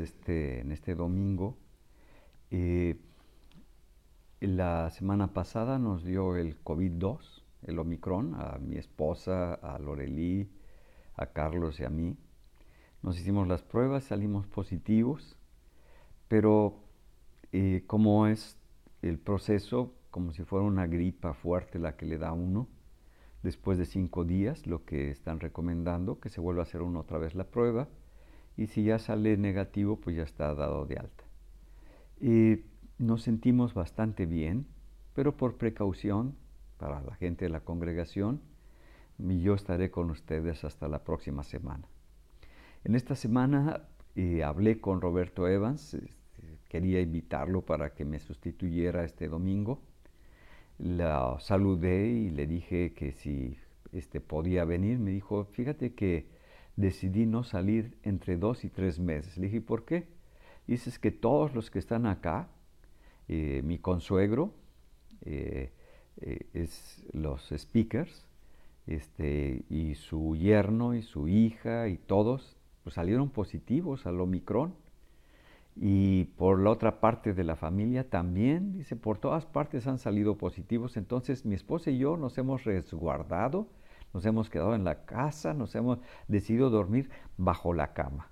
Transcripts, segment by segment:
este, en este domingo. Eh, la semana pasada nos dio el COVID-2, el Omicron, a mi esposa, a Lorelí, a Carlos y a mí. Nos hicimos las pruebas, salimos positivos, pero eh, como es el proceso, como si fuera una gripa fuerte la que le da uno, después de cinco días, lo que están recomendando, que se vuelva a hacer uno otra vez la prueba, y si ya sale negativo, pues ya está dado de alta. Y nos sentimos bastante bien, pero por precaución para la gente de la congregación, yo estaré con ustedes hasta la próxima semana. En esta semana eh, hablé con Roberto Evans, este, quería invitarlo para que me sustituyera este domingo. La saludé y le dije que si este, podía venir. Me dijo, fíjate que decidí no salir entre dos y tres meses. Le dije, ¿por qué? Dices que todos los que están acá, eh, mi consuegro, eh, eh, es los speakers, este, y su yerno y su hija y todos pues, salieron positivos al Omicron. Y por la otra parte de la familia también, dice, por todas partes han salido positivos. Entonces mi esposa y yo nos hemos resguardado nos hemos quedado en la casa, nos hemos decidido dormir bajo la cama.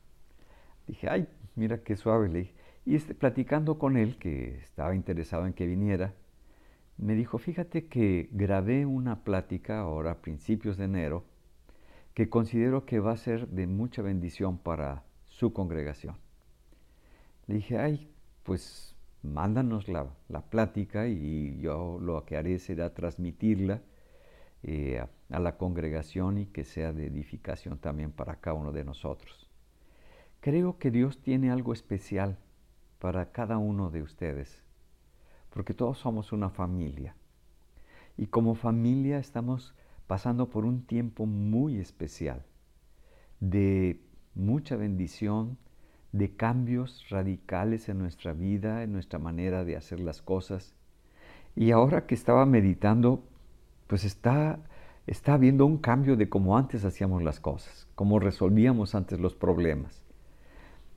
Dije, ay, mira qué suave, le dije. Y este, platicando con él, que estaba interesado en que viniera, me dijo, fíjate que grabé una plática ahora a principios de enero que considero que va a ser de mucha bendición para su congregación. Le dije, ay, pues mándanos la, la plática y yo lo que haré será transmitirla eh, a la congregación y que sea de edificación también para cada uno de nosotros. Creo que Dios tiene algo especial para cada uno de ustedes, porque todos somos una familia. Y como familia estamos pasando por un tiempo muy especial, de mucha bendición, de cambios radicales en nuestra vida, en nuestra manera de hacer las cosas. Y ahora que estaba meditando pues está, está habiendo un cambio de cómo antes hacíamos las cosas, cómo resolvíamos antes los problemas.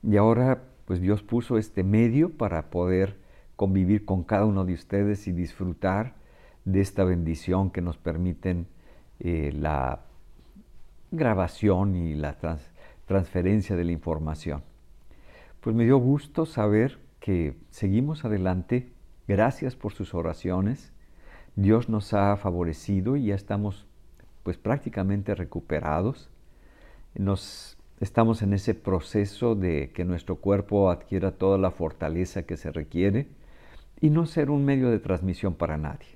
Y ahora, pues Dios puso este medio para poder convivir con cada uno de ustedes y disfrutar de esta bendición que nos permiten eh, la grabación y la transferencia de la información. Pues me dio gusto saber que seguimos adelante. Gracias por sus oraciones. Dios nos ha favorecido y ya estamos pues prácticamente recuperados. Nos estamos en ese proceso de que nuestro cuerpo adquiera toda la fortaleza que se requiere y no ser un medio de transmisión para nadie.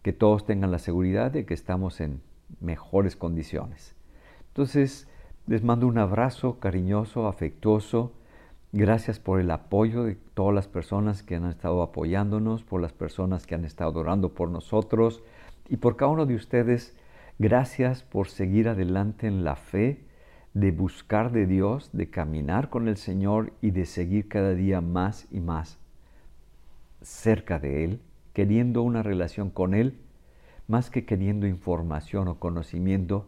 Que todos tengan la seguridad de que estamos en mejores condiciones. Entonces, les mando un abrazo cariñoso, afectuoso Gracias por el apoyo de todas las personas que han estado apoyándonos, por las personas que han estado orando por nosotros y por cada uno de ustedes. Gracias por seguir adelante en la fe, de buscar de Dios, de caminar con el Señor y de seguir cada día más y más cerca de Él, queriendo una relación con Él, más que queriendo información o conocimiento,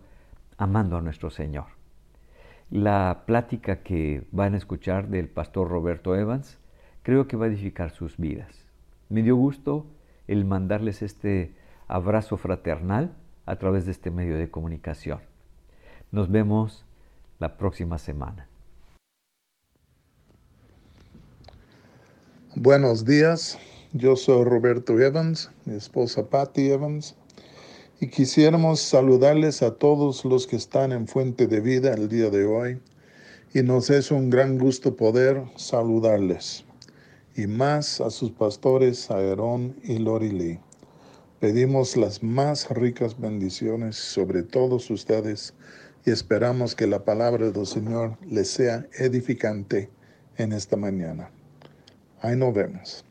amando a nuestro Señor la plática que van a escuchar del pastor Roberto Evans, creo que va a edificar sus vidas. Me dio gusto el mandarles este abrazo fraternal a través de este medio de comunicación. Nos vemos la próxima semana. Buenos días, yo soy Roberto Evans, mi esposa Patty Evans y quisiéramos saludarles a todos los que están en Fuente de Vida el día de hoy y nos es un gran gusto poder saludarles y más a sus pastores Aarón y Lori Pedimos las más ricas bendiciones sobre todos ustedes y esperamos que la palabra del Señor les sea edificante en esta mañana. Ahí nos vemos.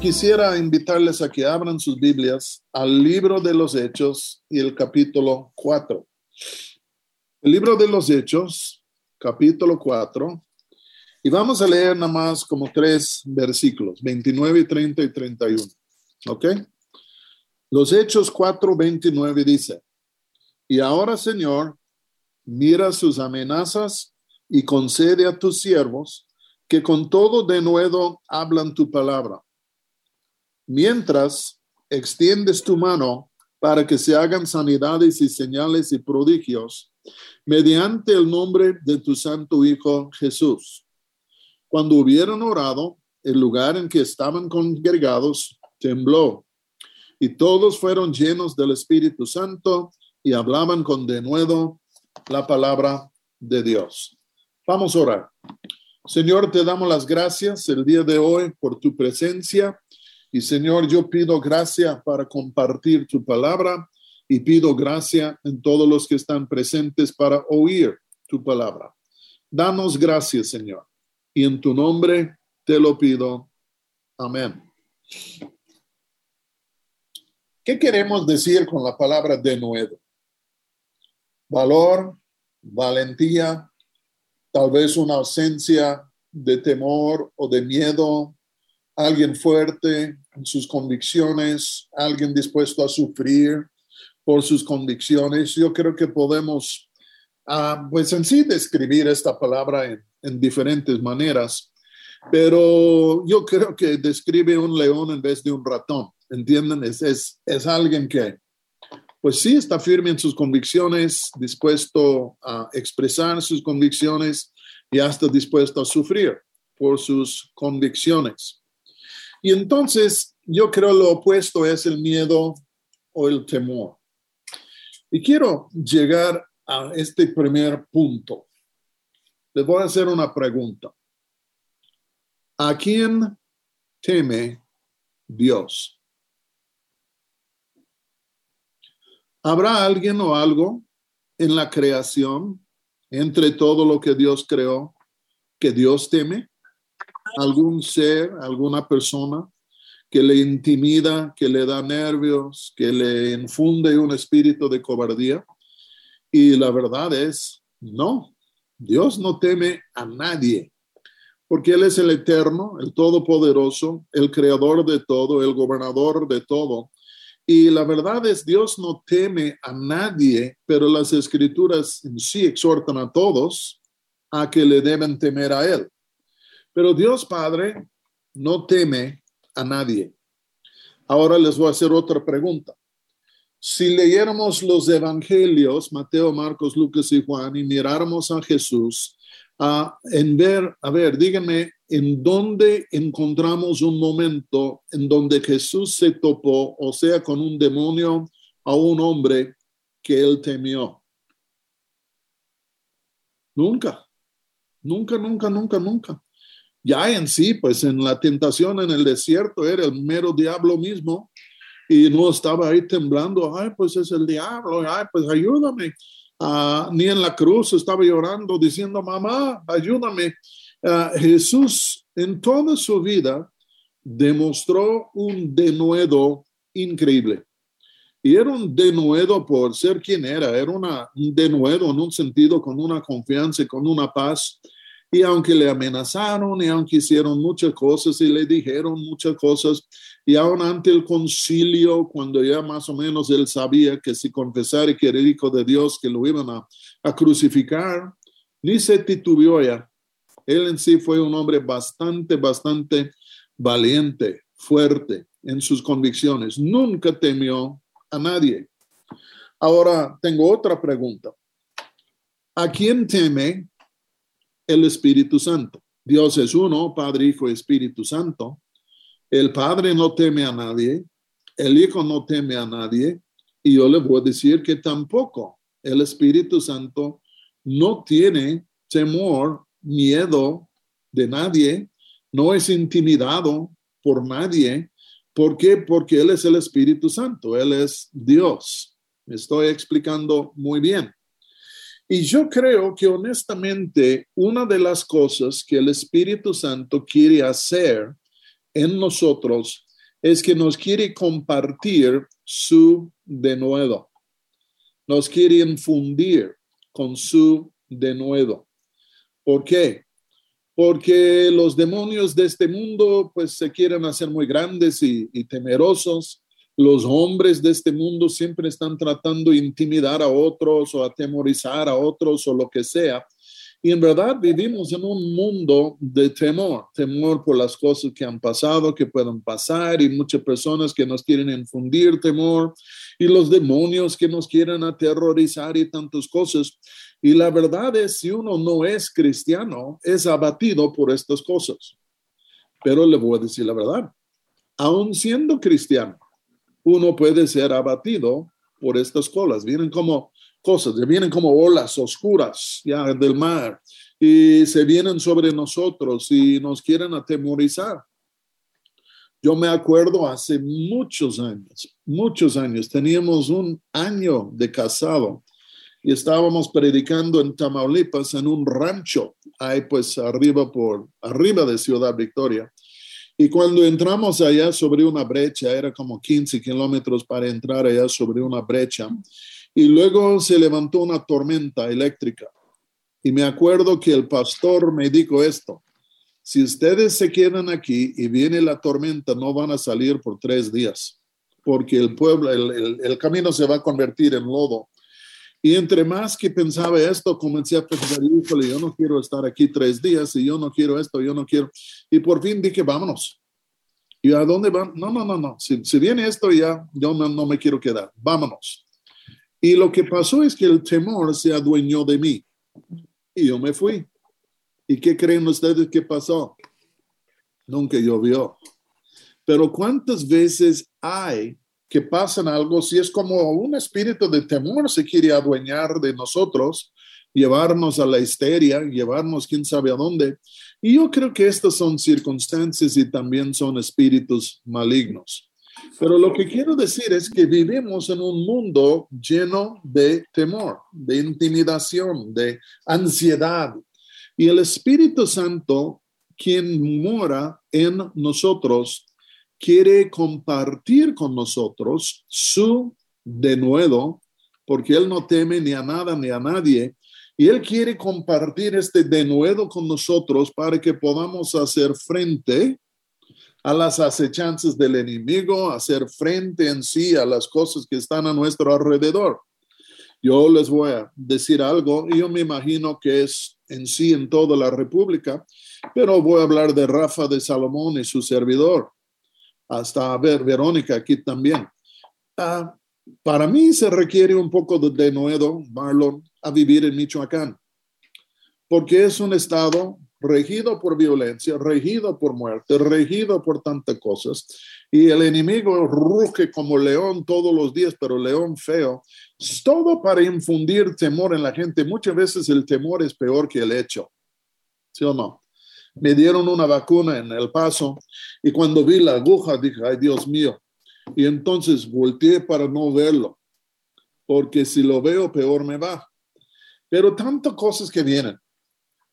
Quisiera invitarles a que abran sus Biblias al libro de los Hechos y el capítulo 4. El libro de los Hechos, capítulo 4, y vamos a leer nada más como tres versículos, 29, 30 y 31. ¿Ok? Los Hechos 4, 29 dice, Y ahora, Señor, mira sus amenazas y concede a tus siervos que con todo denuedo hablan tu palabra. Mientras extiendes tu mano para que se hagan sanidades y señales y prodigios mediante el nombre de tu santo Hijo Jesús. Cuando hubieron orado, el lugar en que estaban congregados tembló y todos fueron llenos del Espíritu Santo y hablaban con denuedo la palabra de Dios. Vamos a orar. Señor, te damos las gracias el día de hoy por tu presencia. Y Señor, yo pido gracia para compartir tu palabra y pido gracia en todos los que están presentes para oír tu palabra. Danos gracias, Señor. Y en tu nombre te lo pido. Amén. ¿Qué queremos decir con la palabra de nuevo? Valor, valentía, tal vez una ausencia de temor o de miedo, alguien fuerte en sus convicciones, alguien dispuesto a sufrir por sus convicciones. Yo creo que podemos, ah, pues en sí, describir esta palabra en, en diferentes maneras, pero yo creo que describe un león en vez de un ratón. ¿Entienden? Es, es, es alguien que pues sí está firme en sus convicciones, dispuesto a expresar sus convicciones y hasta dispuesto a sufrir por sus convicciones. Y entonces yo creo lo opuesto es el miedo o el temor. Y quiero llegar a este primer punto. Les voy a hacer una pregunta. ¿A quién teme Dios? ¿Habrá alguien o algo en la creación, entre todo lo que Dios creó, que Dios teme? ¿Algún ser, alguna persona que le intimida, que le da nervios, que le infunde un espíritu de cobardía? Y la verdad es, no, Dios no teme a nadie, porque Él es el eterno, el todopoderoso, el creador de todo, el gobernador de todo. Y la verdad es, Dios no teme a nadie, pero las escrituras en sí exhortan a todos a que le deben temer a Él. Pero Dios Padre no teme a nadie. Ahora les voy a hacer otra pregunta. Si leyéramos los evangelios, Mateo, Marcos, Lucas y Juan, y miráramos a Jesús, a, en ver, a ver, díganme, ¿en dónde encontramos un momento en donde Jesús se topó, o sea, con un demonio o un hombre que él temió? Nunca, nunca, nunca, nunca, nunca. Ya en sí, pues en la tentación en el desierto era el mero diablo mismo y no estaba ahí temblando, ay, pues es el diablo, ay, pues ayúdame. Ah, ni en la cruz estaba llorando diciendo, mamá, ayúdame. Ah, Jesús en toda su vida demostró un denuedo increíble. Y era un denuedo por ser quien era, era una, un denuedo en un sentido con una confianza y con una paz. Y aunque le amenazaron y aunque hicieron muchas cosas y le dijeron muchas cosas, y aún ante el concilio, cuando ya más o menos él sabía que si confesara que era hijo de Dios, que lo iban a, a crucificar, ni se titubeó ya. Él en sí fue un hombre bastante, bastante valiente, fuerte en sus convicciones. Nunca temió a nadie. Ahora tengo otra pregunta. ¿A quién teme el Espíritu Santo? Dios es uno, Padre, Hijo Espíritu Santo. El Padre no teme a nadie, el Hijo no teme a nadie, y yo le voy a decir que tampoco el Espíritu Santo no tiene temor, miedo de nadie, no es intimidado por nadie. ¿Por qué? Porque Él es el Espíritu Santo, Él es Dios. Me estoy explicando muy bien. Y yo creo que honestamente una de las cosas que el Espíritu Santo quiere hacer en nosotros es que nos quiere compartir su denuedo. Nos quiere infundir con su denuedo. ¿Por qué? Porque los demonios de este mundo pues se quieren hacer muy grandes y, y temerosos Los hombres de este mundo siempre están tratando de intimidar a otros o atemorizar a otros o lo que sea. Y en verdad vivimos en un mundo de temor, temor por las cosas que han pasado, que pueden pasar y muchas personas que nos quieren infundir temor y los demonios que nos quieren aterrorizar y tantas cosas. Y la verdad es, si uno no es cristiano, es abatido por estas cosas. Pero le voy a decir la verdad, aún siendo cristiano, uno puede ser abatido por estas cosas. Vienen como cosas, vienen como olas oscuras ya del mar y se vienen sobre nosotros y nos quieren atemorizar. Yo me acuerdo hace muchos años, muchos años, teníamos un año de casado y estábamos predicando en Tamaulipas en un rancho, ahí pues arriba por arriba de Ciudad Victoria. Y cuando entramos allá sobre una brecha, era como 15 kilómetros para entrar allá sobre una brecha, y luego se levantó una tormenta eléctrica. Y me acuerdo que el pastor me dijo esto, si ustedes se quedan aquí y viene la tormenta, no van a salir por tres días, porque el pueblo, el, el, camino se va a convertir en lodo. Y entre más que pensaba esto, comencé a pensar, híjole, yo no quiero estar aquí tres días y yo no quiero esto, yo no quiero. Y por fin dije, vámonos. ¿Y a dónde van? No, no, no, no. Si, si viene esto ya, yo no, no me quiero quedar. Vámonos. Y lo que pasó es que el temor se adueñó de mí y yo me fui. ¿Y qué creen ustedes que pasó? Nunca llovió. Pero ¿cuántas veces hay que pasan algo si es como un espíritu de temor se quiere adueñar de nosotros, llevarnos a la histeria, llevarnos quién sabe a dónde? Y yo creo que estas son circunstancias y también son espíritus malignos. Pero lo que quiero decir es que vivimos en un mundo lleno de temor, de intimidación, de ansiedad. Y el Espíritu Santo, quien mora en nosotros, quiere compartir con nosotros su denuedo, porque Él no teme ni a nada ni a nadie. Y Él quiere compartir este denuedo con nosotros para que podamos hacer frente a las acechanzas del enemigo, hacer frente en sí a las cosas que están a nuestro alrededor. Yo les voy a decir algo, y yo me imagino que es en sí en toda la República, pero voy a hablar de Rafa de Salomón y su servidor, hasta ver Verónica aquí también. Ah, para mí se requiere un poco de denuedo, Marlon, a vivir en Michoacán, porque es un estado regido por violencia, regido por muerte, regido por tantas cosas. Y el enemigo ruge como león todos los días, pero león feo. Todo para infundir temor en la gente. Muchas veces el temor es peor que el hecho. ¿Sí o no? Me dieron una vacuna en El Paso y cuando vi la aguja dije, ay Dios mío. Y entonces volteé para no verlo, porque si lo veo peor me va. Pero tantas cosas que vienen.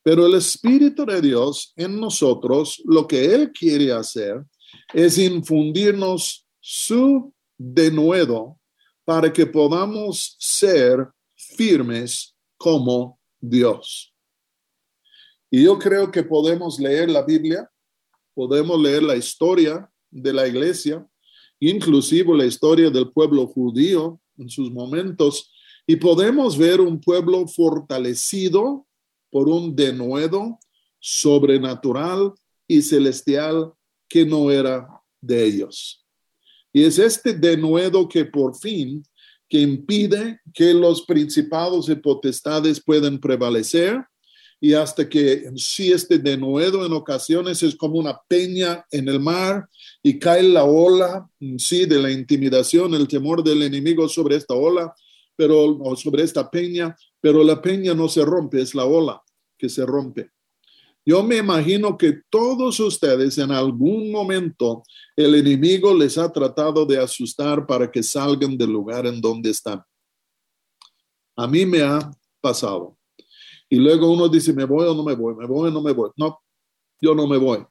Pero el Espíritu de Dios en nosotros, lo que Él quiere hacer es infundirnos su denuedo para que podamos ser firmes como Dios. Y yo creo que podemos leer la Biblia, podemos leer la historia de la iglesia, inclusive la historia del pueblo judío en sus momentos, y podemos ver un pueblo fortalecido por un denuedo sobrenatural y celestial que no era de ellos. Y es este denuedo que por fin que impide que los principados y potestades puedan prevalecer y hasta que en sí este denuedo en ocasiones es como una peña en el mar y cae la ola en sí de la intimidación, el temor del enemigo sobre esta ola, pero sobre esta peña, pero la peña no se rompe, es la ola que se rompe. Yo me imagino que todos ustedes en algún momento el enemigo les ha tratado de asustar para que salgan del lugar en donde están. A mí me ha pasado. Y luego uno dice, ¿me voy o no me voy? ¿Me voy o no me voy? No, yo no me voy.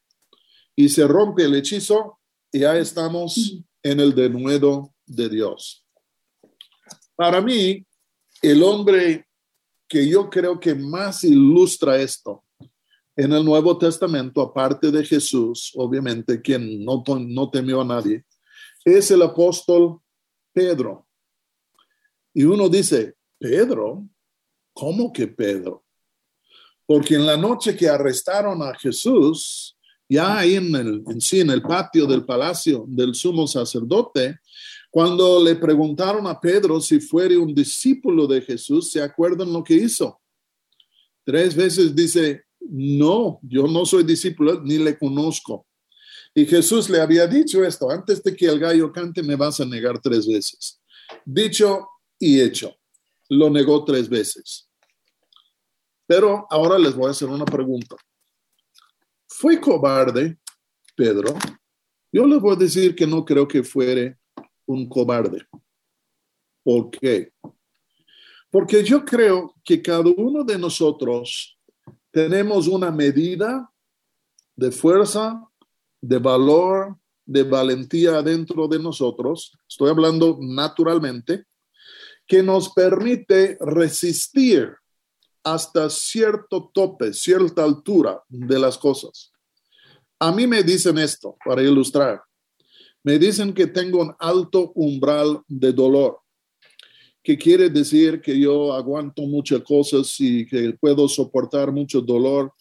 Y se rompe el hechizo y ya estamos en el denuedo de Dios. Para mí, el hombre que yo creo que más ilustra esto en el Nuevo Testamento, aparte de Jesús, obviamente, quien no, no temió a nadie, es el apóstol Pedro. Y uno dice, Pedro, ¿cómo que Pedro? Porque en la noche que arrestaron a Jesús, ya ahí en el, sí, en el patio del palacio del sumo sacerdote, cuando le preguntaron a Pedro si fuera un discípulo de Jesús, ¿se acuerdan lo que hizo? Tres veces dice, no, yo no soy discípulo ni le conozco. Y Jesús le había dicho esto, antes de que el gallo cante me vas a negar tres veces. Dicho y hecho, lo negó tres veces. Pero ahora les voy a hacer una pregunta. ¿Fue cobarde Pedro? Yo les voy a decir que no creo que fuere un cobarde. ¿Por qué? Porque yo creo que cada uno de nosotros tenemos una medida de fuerza, de valor, de valentía dentro de nosotros, estoy hablando naturalmente, que nos permite resistir hasta cierto tope, cierta altura de las cosas. A mí me dicen esto para ilustrar. Me dicen que tengo un alto umbral de dolor, que quiere decir que yo aguanto muchas cosas y que puedo soportar mucho dolor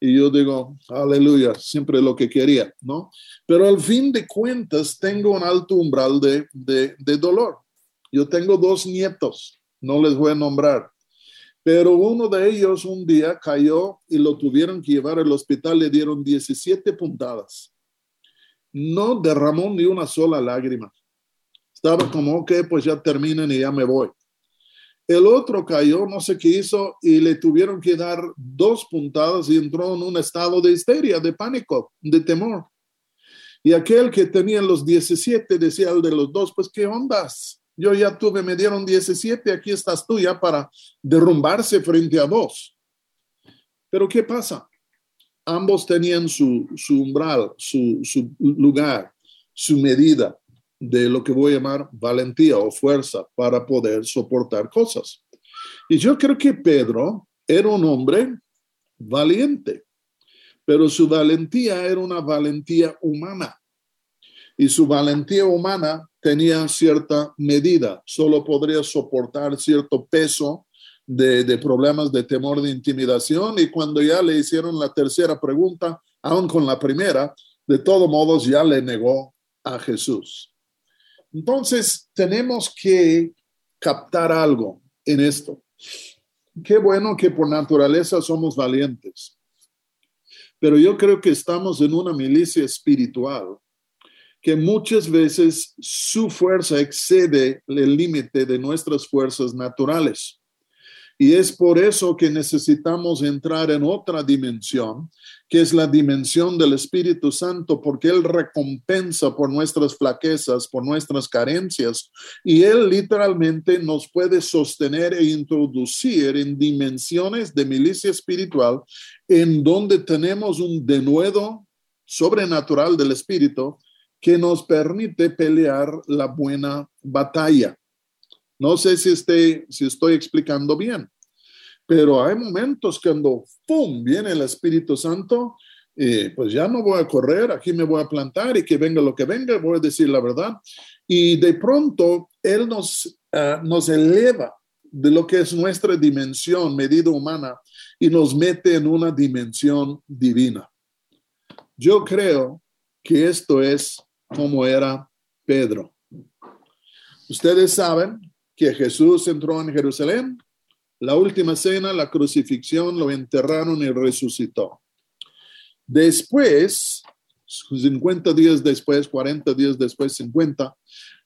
y yo digo, aleluya, siempre lo que quería, ¿no? Pero al fin de cuentas tengo un alto umbral de, de, de dolor. Yo tengo dos nietos, no les voy a nombrar, pero uno de ellos un día cayó y lo tuvieron que llevar al hospital, le dieron 17 puntadas. No derramó ni una sola lágrima. Estaba como, ok, pues ya terminen y ya me voy. El otro cayó, no sé qué hizo, y le tuvieron que dar dos puntadas y entró en un estado de histeria, de pánico, de temor. Y aquel que tenía los 17 decía al de los dos, pues, ¿qué ondas? Yo ya tuve, me dieron 17, aquí estás tú ya para derrumbarse frente a dos. Pero ¿qué pasa? Ambos tenían su, su umbral, su, su lugar, su medida de lo que voy a llamar valentía o fuerza para poder soportar cosas. Y yo creo que Pedro era un hombre valiente, pero su valentía era una valentía humana. Y su valentía humana tenía cierta medida, solo podría soportar cierto peso de, problemas de temor, de intimidación. Y cuando ya le hicieron la tercera pregunta, aún con la primera, de todos modos ya le negó a Jesús. Entonces, tenemos que captar algo en esto. Qué bueno que por naturaleza somos valientes, pero yo creo que estamos en una milicia espiritual que muchas veces su fuerza excede el límite de nuestras fuerzas naturales. Y es por eso que necesitamos entrar en otra dimensión, que es la dimensión del Espíritu Santo, porque Él recompensa por nuestras flaquezas, por nuestras carencias, y Él literalmente nos puede sostener e introducir en dimensiones de milicia espiritual, en donde tenemos un denuedo sobrenatural del Espíritu que nos permite pelear la buena batalla. No sé si, esté, si estoy explicando bien, pero hay momentos cuando, ¡pum!, viene el Espíritu Santo, y pues ya no voy a correr, aquí me voy a plantar y que venga lo que venga, voy a decir la verdad. Y de pronto Él nos, uh, nos eleva de lo que es nuestra dimensión, medida humana, y nos mete en una dimensión divina. Yo creo que esto es como era Pedro. Ustedes saben que Jesús entró en Jerusalén, la última cena, la crucifixión, lo enterraron y resucitó. Después, 50 días después, 40 días después, 50,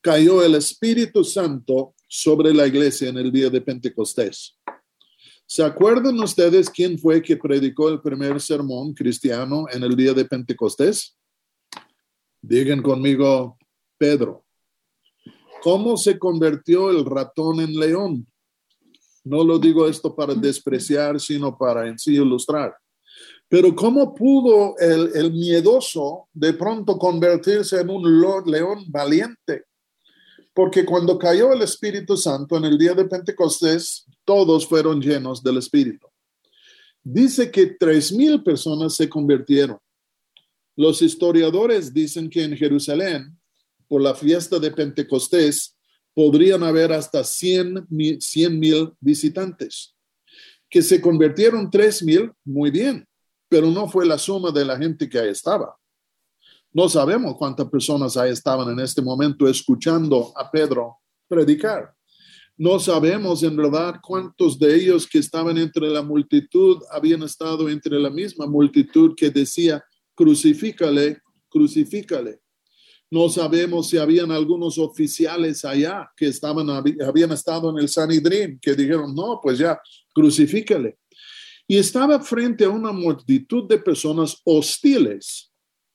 cayó el Espíritu Santo sobre la iglesia en el día de Pentecostés. ¿Se acuerdan ustedes quién fue que predicó el primer sermón cristiano en el día de Pentecostés? Digan conmigo, Pedro. ¿Cómo se convirtió el ratón en león? No lo digo esto para despreciar, sino para en sí ilustrar. Pero ¿cómo pudo el, el miedoso de pronto convertirse en un león valiente? Porque cuando cayó el Espíritu Santo en el día de Pentecostés, todos fueron llenos del Espíritu. Dice que tres mil personas se convirtieron. Los historiadores dicen que en Jerusalén por la fiesta de Pentecostés, podrían haber hasta 100 mil visitantes. Que se convirtieron 3 mil, muy bien, pero no fue la suma de la gente que ahí estaba. No sabemos cuántas personas ahí estaban en este momento escuchando a Pedro predicar. No sabemos en verdad cuántos de ellos que estaban entre la multitud habían estado entre la misma multitud que decía, crucifícale, crucifícale. No sabemos si habían algunos oficiales allá que estaban, habían estado en el Sanidrín, que dijeron, no, pues ya, crucifícale. Y estaba frente a una multitud de personas hostiles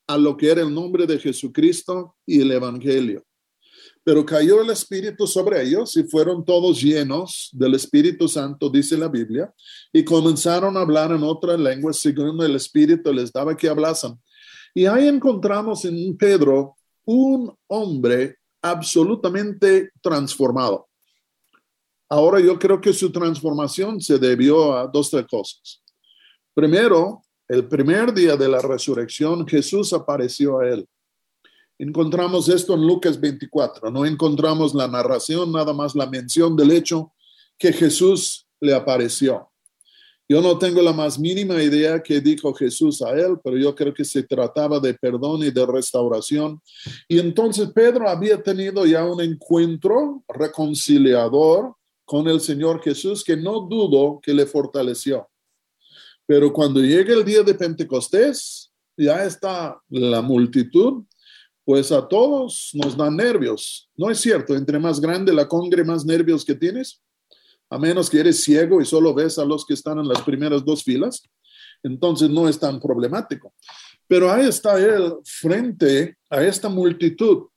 a lo que era el nombre de Jesucristo y el Evangelio. Pero cayó el Espíritu sobre ellos y fueron todos llenos del Espíritu Santo, dice la Biblia, y comenzaron a hablar en otras lenguas según el Espíritu les daba que hablasen. Y ahí encontramos en Pedro un hombre absolutamente transformado. Ahora yo creo que su transformación se debió a dos tres cosas. Primero, el primer día de la resurrección, Jesús apareció a él. Encontramos esto en Lucas 24. No encontramos la narración, nada más la mención del hecho que Jesús le apareció. Yo no tengo la más mínima idea que dijo Jesús a él, pero yo creo que se trataba de perdón y de restauración. Y entonces Pedro había tenido ya un encuentro reconciliador con el Señor Jesús que no dudo que le fortaleció. Pero cuando llega el día de Pentecostés, ya está la multitud pues a todos nos dan nervios. ¿No es cierto? Entre más grande la congre, más nervios que tienes. A menos que eres ciego y solo ves a los que están en las primeras dos filas, entonces no es tan problemático. Pero ahí está él frente a esta multitud.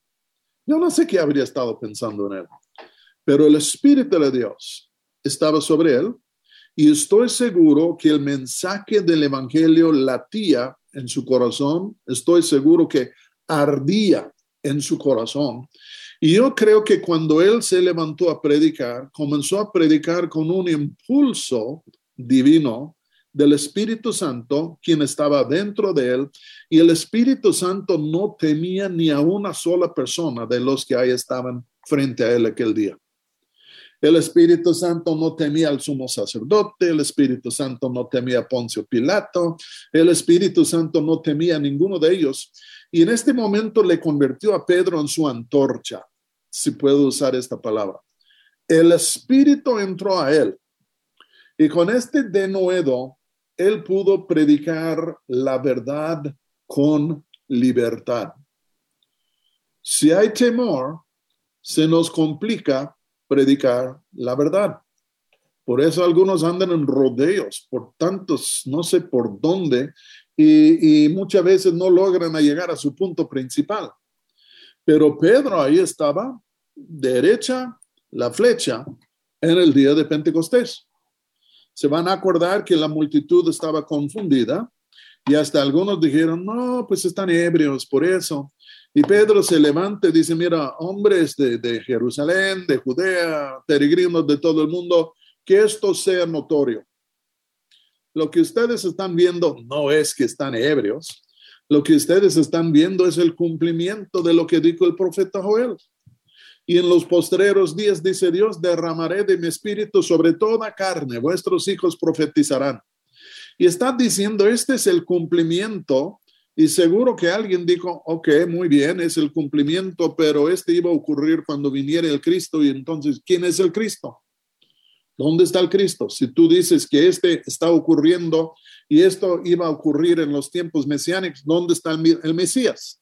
Yo no sé qué habría estado pensando en él, pero el Espíritu de Dios estaba sobre él y estoy seguro que el mensaje del Evangelio latía en su corazón. Estoy seguro que ardía en su corazón. Y yo creo que cuando él se levantó a predicar, comenzó a predicar con un impulso divino del Espíritu Santo, quien estaba dentro de él, y el Espíritu Santo no temía ni a una sola persona de los que ahí estaban frente a él aquel día. El Espíritu Santo no temía al sumo sacerdote, el Espíritu Santo no temía a Poncio Pilato, el Espíritu Santo no temía a ninguno de ellos. Y en este momento le convirtió a Pedro en su antorcha, si puedo usar esta palabra. El Espíritu entró a él. Y con este denuedo, él pudo predicar la verdad con libertad. Si hay temor, se nos complica predicar la verdad. Por eso algunos andan en rodeos por tantos, no sé por dónde, y, muchas veces no logran llegar a su punto principal. Pero Pedro ahí estaba, derecha la flecha, en el día de Pentecostés. Se van a acordar que la multitud estaba confundida y hasta algunos dijeron, no, pues están ebrios por eso. Y Pedro se levanta y dice, mira, hombres de, de Jerusalén, de Judea, peregrinos de todo el mundo, que esto sea notorio. Lo que ustedes están viendo no es que están ebrios. Lo que ustedes están viendo es el cumplimiento de lo que dijo el profeta Joel. Y en los postreros días, dice Dios, derramaré de mi espíritu sobre toda carne, vuestros hijos profetizarán. Y está diciendo, este es el cumplimiento. Y seguro que alguien dijo, ok, muy bien, es el cumplimiento, pero este iba a ocurrir cuando viniera el Cristo. Y entonces, ¿quién es el Cristo? ¿Dónde está el Cristo? Si tú dices que este está ocurriendo y esto iba a ocurrir en los tiempos mesiánicos, ¿dónde está el, Mesías?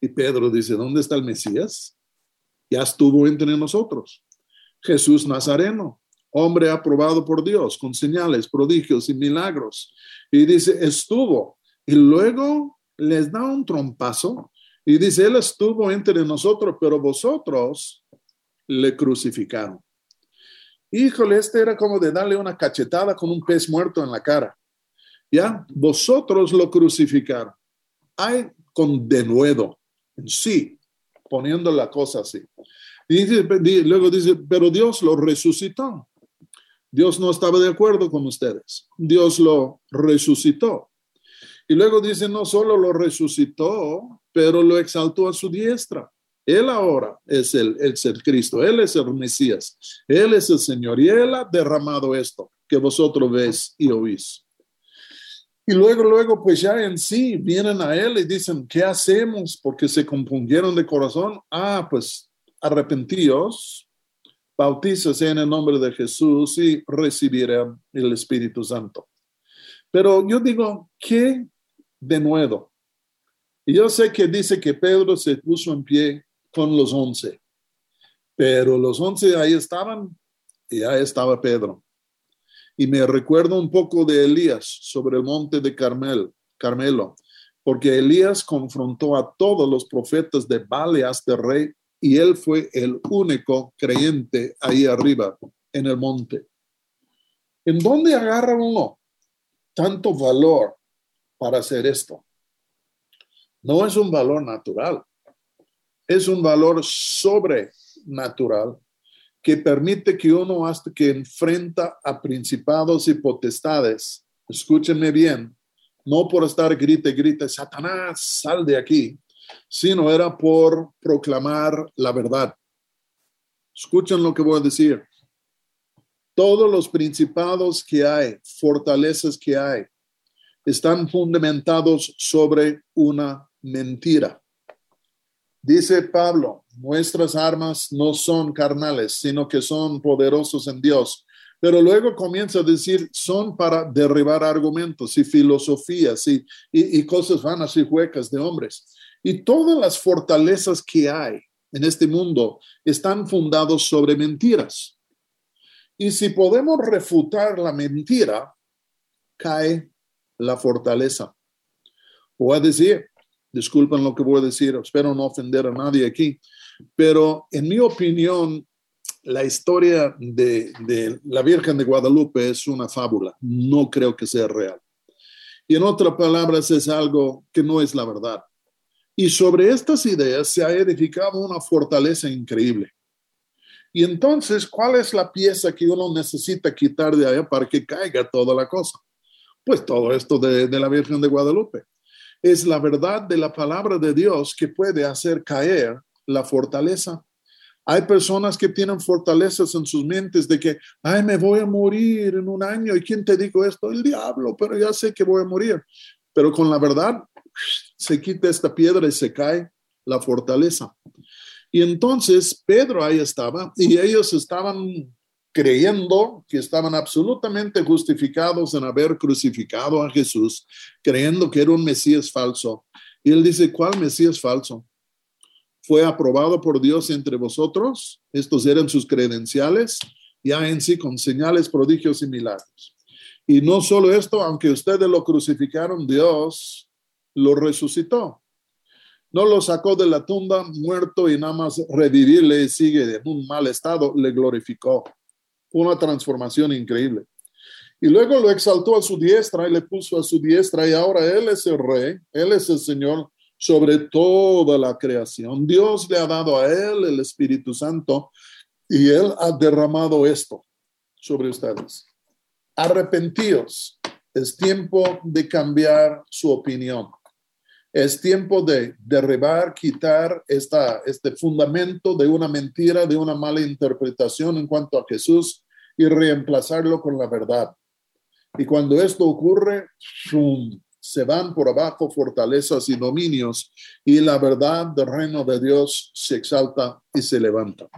Y Pedro dice, ¿dónde está el Mesías? Ya estuvo entre nosotros. Jesús Nazareno, hombre aprobado por Dios, con señales, prodigios y milagros. Y dice, estuvo. Y luego les da un trompazo y dice, Él estuvo entre nosotros, pero vosotros le crucificaron. Híjole, este era como de darle una cachetada con un pez muerto en la cara. Ya, vosotros lo crucificaron. Hay con denuedo en sí, poniendo la cosa así. Y luego dice, pero Dios lo resucitó. Dios no estaba de acuerdo con ustedes. Dios lo resucitó. Y luego dice, no solo lo resucitó, pero lo exaltó a su diestra. Él ahora es el, es el Cristo, Él es el Mesías, Él es el Señor y Él ha derramado esto que vosotros ves y oís. Y luego, luego, pues ya en sí vienen a Él y dicen, ¿qué hacemos? Porque se compungieron de corazón. Ah, pues arrepentíos, bautízase en el nombre de Jesús y recibirán el Espíritu Santo. Pero yo digo, ¿qué de nuevo? Y yo sé que dice que Pedro se puso en pie con los once, pero los once ahí estaban y ahí estaba Pedro. Y me recuerdo un poco de Elías sobre el monte de Carmel, Carmelo, porque Elías confrontó a todos los profetas de Baleas de rey y él fue el único creyente ahí arriba en el monte. ¿En dónde agarra uno tanto valor para hacer esto? No es un valor natural, es un valor sobrenatural que permite que uno hasta que enfrenta a principados y potestades, escúchenme bien, no por estar grite, grite, Satanás, sal de aquí, sino era por proclamar la verdad. Escuchen lo que voy a decir. Todos los principados que hay, fortalezas que hay, están fundamentados sobre una mentira. Dice Pablo, nuestras armas no son carnales, sino que son poderosos en Dios. Pero luego comienza a decir, son para derribar argumentos y filosofías y, y, cosas vanas y huecas de hombres. Y todas las fortalezas que hay en este mundo están fundados sobre mentiras. Y si podemos refutar la mentira, cae la fortaleza. O a decir, disculpen lo que voy a decir, espero no ofender a nadie aquí, pero en mi opinión, la historia de, la Virgen de Guadalupe es una fábula, no creo que sea real. Y en otras palabras, es algo que no es la verdad. Y sobre estas ideas se ha edificado una fortaleza increíble. Y entonces, ¿cuál es la pieza que uno necesita quitar de allá para que caiga toda la cosa? Pues todo esto de la Virgen de Guadalupe. Es la verdad de la palabra de Dios que puede hacer caer la fortaleza. Hay personas que tienen fortalezas en sus mentes de que, ay, me voy a morir en un año. ¿Y quién te dijo esto? El diablo, pero ya sé que voy a morir. Pero con la verdad se quita esta piedra y se cae la fortaleza. Y entonces Pedro ahí estaba y ellos estaban creyendo que estaban absolutamente justificados en haber crucificado a Jesús, creyendo que era un Mesías falso. Y él dice, ¿cuál Mesías falso? Fue aprobado por Dios entre vosotros, estos eran sus credenciales, ya en sí con señales, prodigios y milagros. Y no solo esto, aunque ustedes lo crucificaron, Dios lo resucitó. No lo sacó de la tumba muerto y nada más revivirle y sigue en un mal estado, le glorificó. Una transformación increíble. Y luego lo exaltó a su diestra y le puso a su diestra y ahora Él es el rey, Él es el Señor sobre toda la creación. Dios le ha dado a Él el Espíritu Santo y Él ha derramado esto sobre ustedes. Arrepentíos, es tiempo de cambiar su opinión. Es tiempo de derribar, quitar esta, este fundamento de una mentira, de una mala interpretación en cuanto a Jesús y reemplazarlo con la verdad. Y cuando esto ocurre, se van por abajo fortalezas y dominios y la verdad del reino de Dios se exalta y se levanta.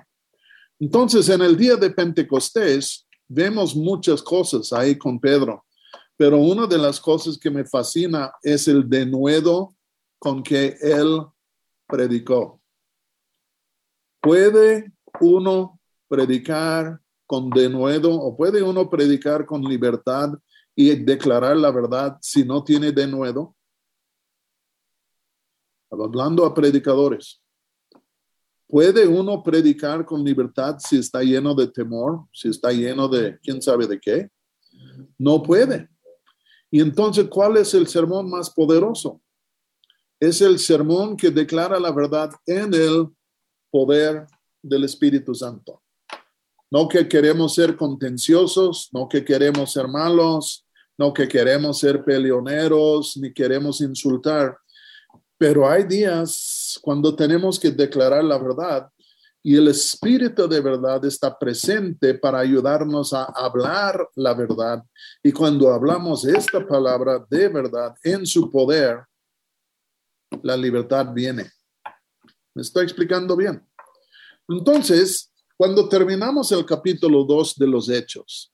Entonces, en el día de Pentecostés, vemos muchas cosas ahí con Pedro, pero una de las cosas que me fascina es el denuedo con que él predicó. ¿Puede uno predicar con denuedo o puede uno predicar con libertad y declarar la verdad si no tiene denuedo? Hablando a predicadores. ¿Puede uno predicar con libertad si está lleno de temor, si está lleno de quién sabe de qué? No puede. Y entonces, ¿cuál es el sermón más poderoso? es el sermón que declara la verdad en el poder del Espíritu Santo. No que queremos ser contenciosos, no que queremos ser malos, no que queremos ser peleoneros, ni queremos insultar. Pero hay días cuando tenemos que declarar la verdad y el Espíritu de verdad está presente para ayudarnos a hablar la verdad. Y cuando hablamos esta palabra de verdad en su poder, la libertad viene. ¿Me estoy explicando bien? Entonces, cuando terminamos el capítulo 2 de los Hechos,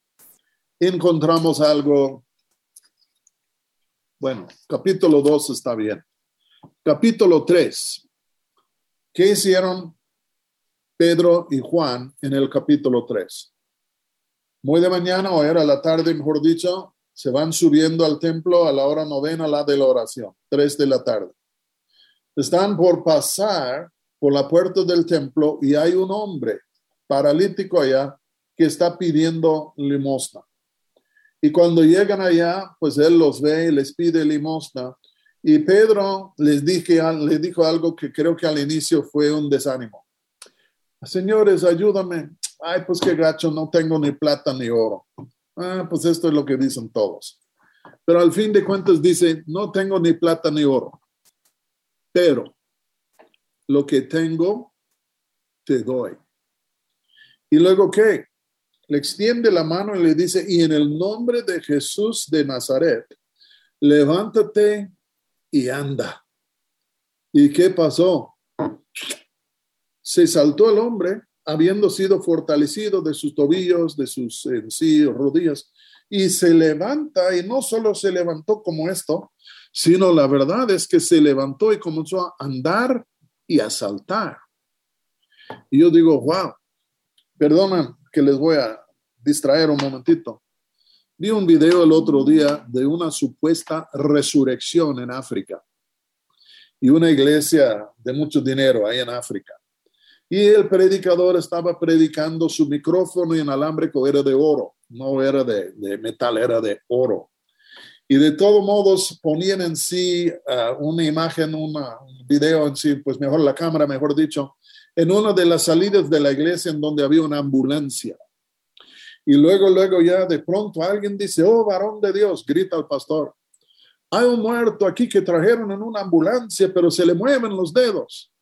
encontramos algo, bueno, capítulo 2 está bien. Capítulo 3. ¿Qué hicieron Pedro y Juan en el capítulo 3? Muy de mañana o era la tarde, mejor dicho, se van subiendo al templo a la hora novena, la de la oración, 3 de la tarde. Están por pasar por la puerta del templo y hay un hombre paralítico allá que está pidiendo limosna. Y cuando llegan allá, pues él los ve y les pide limosna. Y Pedro les, dije, les dijo algo que creo que al inicio fue un desánimo. Señores, ayúdame. Ay, pues qué gacho, no tengo ni plata ni oro. Ah, pues esto es lo que dicen todos. Pero al fin de cuentas dice, no tengo ni plata ni oro. Pero lo que tengo, te doy. Y luego, ¿qué? Le extiende la mano y le dice, y en el nombre de Jesús de Nazaret, levántate y anda. ¿Y qué pasó? Se saltó el hombre, habiendo sido fortalecido de sus tobillos, de sus en sí, rodillas, y se levanta, y no solo se levantó como esto, sino la verdad es que se levantó y comenzó a andar y a saltar. Y yo digo, wow, Perdona que les voy a distraer un momentito. Vi un video el otro día de una supuesta resurrección en África y una iglesia de mucho dinero ahí en África. Y el predicador estaba predicando su micrófono inalámbrico era de oro, no era de, metal, era de oro. Y de todos modos ponían en sí uh, una imagen, un video en sí, pues mejor la cámara, mejor dicho, en una de las salidas de la iglesia en donde había una ambulancia. Y luego, luego ya de pronto alguien dice, oh, varón de Dios, grita al pastor, hay un muerto aquí que trajeron en una ambulancia, pero se le mueven los dedos.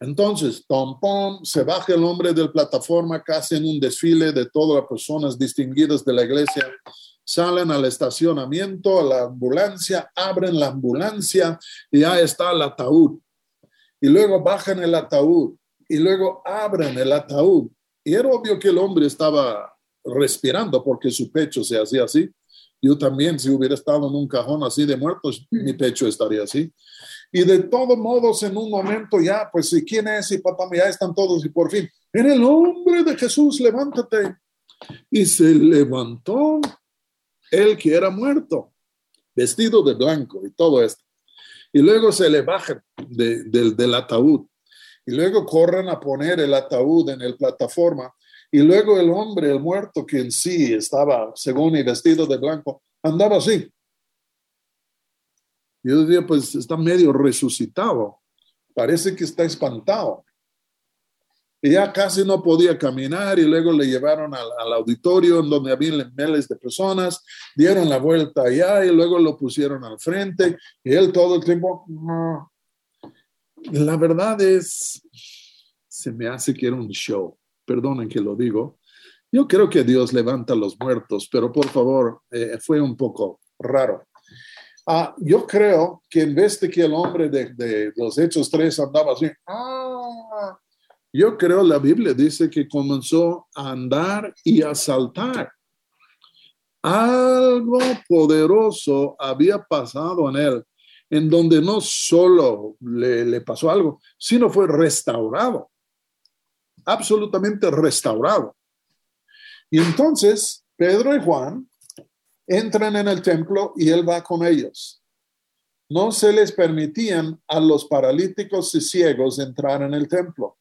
Entonces, tom, pom, se baja el hombre de la plataforma, casi en un desfile de todas las personas distinguidas de la iglesia. Salen al estacionamiento, a la ambulancia, abren la ambulancia y ya está el ataúd. Y luego bajan el ataúd y luego abren el ataúd. Y era obvio que el hombre estaba respirando porque su pecho se hacía así. Yo también, si hubiera estado en un cajón así de muertos, mi pecho estaría así. Y de todos modos, en un momento ya, pues, ¿quién es? Y papá, ya están todos y por fin, en el nombre de Jesús, levántate. Y se levantó el que era muerto, vestido de blanco y todo esto. Y luego se le baja del ataúd y luego corren a poner el ataúd en el plataforma y luego el hombre, el muerto que en sí estaba, según y vestido de blanco, andaba así. Yo diría, pues está medio resucitado, parece que está espantado. Y ya casi no podía caminar y luego le llevaron al, auditorio en donde había miles de personas, dieron la vuelta allá y luego lo pusieron al frente y él todo el tiempo, la verdad es, se me hace que era un show, perdonen que lo digo. Yo creo que Dios levanta los muertos, pero por favor, eh, fue un poco raro. Ah, yo creo que en vez de que el hombre de, los Hechos 3 andaba así, ah, yo creo la Biblia dice que comenzó a andar y a saltar. Algo poderoso había pasado en él en donde no solo le, pasó algo, sino fue restaurado, absolutamente restaurado. Y entonces Pedro y Juan entran en el templo y él va con ellos. No se les permitían a los paralíticos y ciegos entrar en el templo.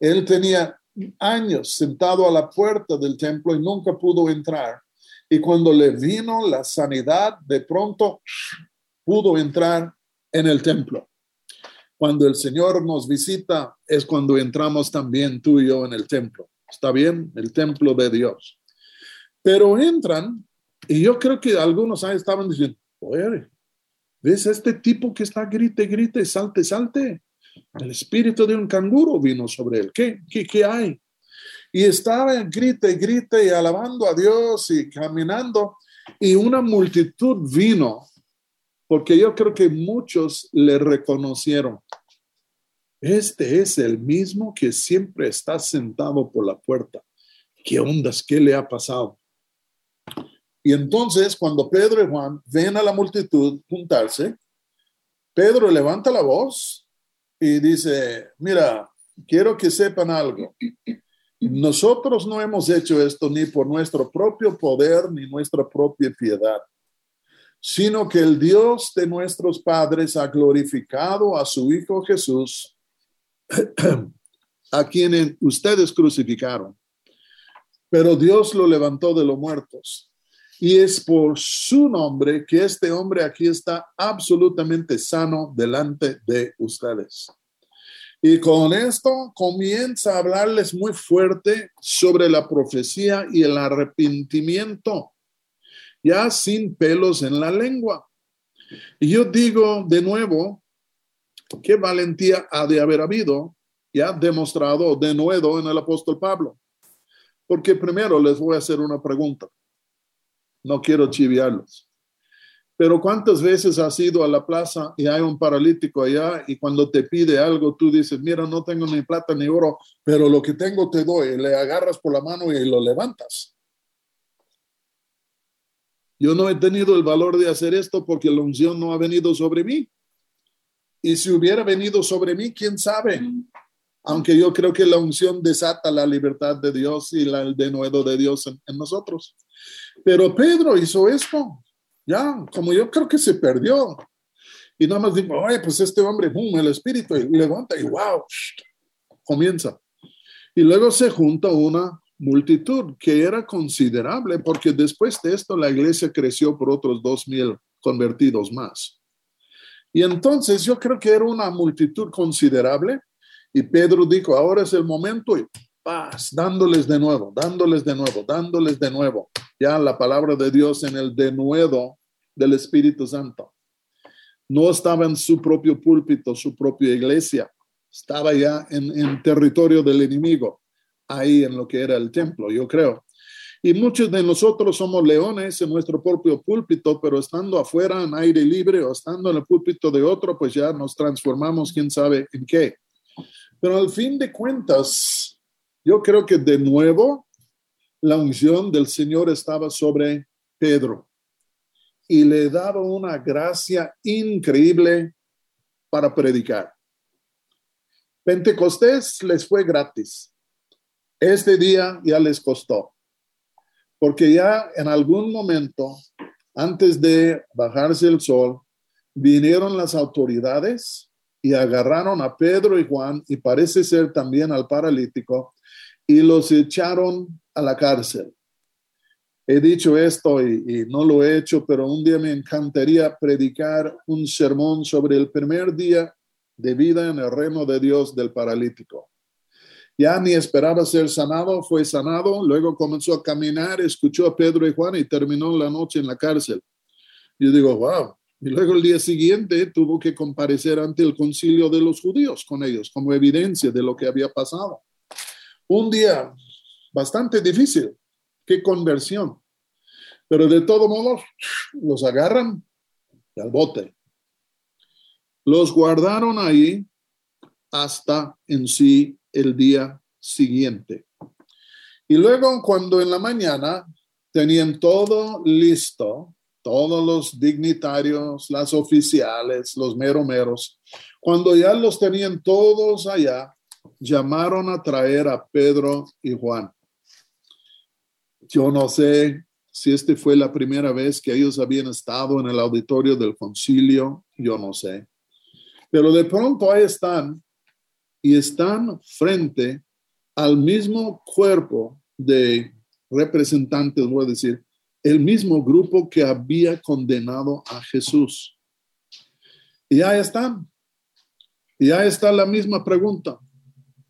Él tenía años sentado a la puerta del templo y nunca pudo entrar. Y cuando le vino la sanidad, de pronto pudo entrar en el templo. Cuando el Señor nos visita es cuando entramos también tú y yo en el templo. ¿Está bien? El templo de Dios. Pero entran y yo creo que algunos ahí estaban diciendo, oye, ¿Ves este tipo que está grite, grite, salte, salte? El espíritu de un canguro vino sobre él. ¿Qué, qué, qué hay? Y estaba grite, grite y alabando a Dios y caminando. Y una multitud vino, porque yo creo que muchos le reconocieron. Este es el mismo que siempre está sentado por la puerta. ¿Qué ondas? ¿Qué le ha pasado? Y entonces, cuando Pedro y Juan ven a la multitud juntarse, Pedro levanta la voz y dice, mira, quiero que sepan algo. Nosotros no hemos hecho esto ni por nuestro propio poder ni nuestra propia piedad, sino que el Dios de nuestros padres ha glorificado a su Hijo Jesús, a quien ustedes crucificaron. Pero Dios lo levantó de los muertos. Y es por su nombre que este hombre aquí está absolutamente sano delante de ustedes. Y con esto comienza a hablarles muy fuerte sobre la profecía y el arrepentimiento, ya sin pelos en la lengua. Y yo digo de nuevo, qué valentía ha de haber habido, ya demostrado de nuevo en el apóstol Pablo. Porque primero les voy a hacer una pregunta. No quiero chiviarlos. Pero ¿cuántas veces has ido a la plaza y hay un paralítico allá y cuando te pide algo tú dices, mira, no tengo ni plata ni oro, pero lo que tengo te doy, le agarras por la mano y lo levantas? Yo no he tenido el valor de hacer esto porque la unción no ha venido sobre mí. Y si hubiera venido sobre mí, quién sabe. Aunque yo creo que la unción desata la libertad de Dios y la, el denuedo de Dios en, en nosotros. Pero Pedro hizo esto. Ya, como yo creo que se perdió. Y nada más digo, oye, pues este hombre, boom, el espíritu, y levanta y wow, comienza. Y luego se junta una multitud que era considerable, porque después de esto la iglesia creció por otros dos mil convertidos más. Y entonces yo creo que era una multitud considerable. Y Pedro dijo, ahora es el momento y paz, dándoles de nuevo, dándoles de nuevo, dándoles de nuevo. Ya la palabra de Dios en el de nuevo del Espíritu Santo. No estaba en su propio púlpito, su propia iglesia, estaba ya en, territorio del enemigo, ahí en lo que era el templo, yo creo. Y muchos de nosotros somos leones en nuestro propio púlpito, pero estando afuera en aire libre o estando en el púlpito de otro, pues ya nos transformamos, quién sabe en qué. Pero al fin de cuentas, yo creo que de nuevo la unción del Señor estaba sobre Pedro y le daba una gracia increíble para predicar. Pentecostés les fue gratis. Este día ya les costó, porque ya en algún momento, antes de bajarse el sol, vinieron las autoridades y agarraron a Pedro y Juan y parece ser también al paralítico y los echaron a la cárcel he dicho esto y, no lo he hecho, pero un día me encantaría predicar un sermón sobre el primer día de vida en el reino de Dios del paralítico. Ya ni esperaba ser sanado, fue sanado, luego comenzó a caminar, escuchó a Pedro y Juan y terminó la noche en la cárcel. Yo digo, wow. Y luego el día siguiente tuvo que comparecer ante el concilio de los judíos con ellos como evidencia de lo que había pasado. Un día bastante difícil, qué conversión. Pero de todo modo, los agarran al bote. Los guardaron ahí hasta en sí el día siguiente. Y luego cuando en la mañana tenían todo listo, todos los dignitarios, las oficiales, los meromeros, cuando ya los tenían todos allá, llamaron a traer a Pedro y Juan. Yo no sé si este fue la primera vez que ellos habían estado en el auditorio del concilio, yo no sé. Pero de pronto ahí están y están frente al mismo cuerpo de representantes, voy a decir, el mismo grupo que había condenado a Jesús. Y ahí están. Y ahí está la misma pregunta.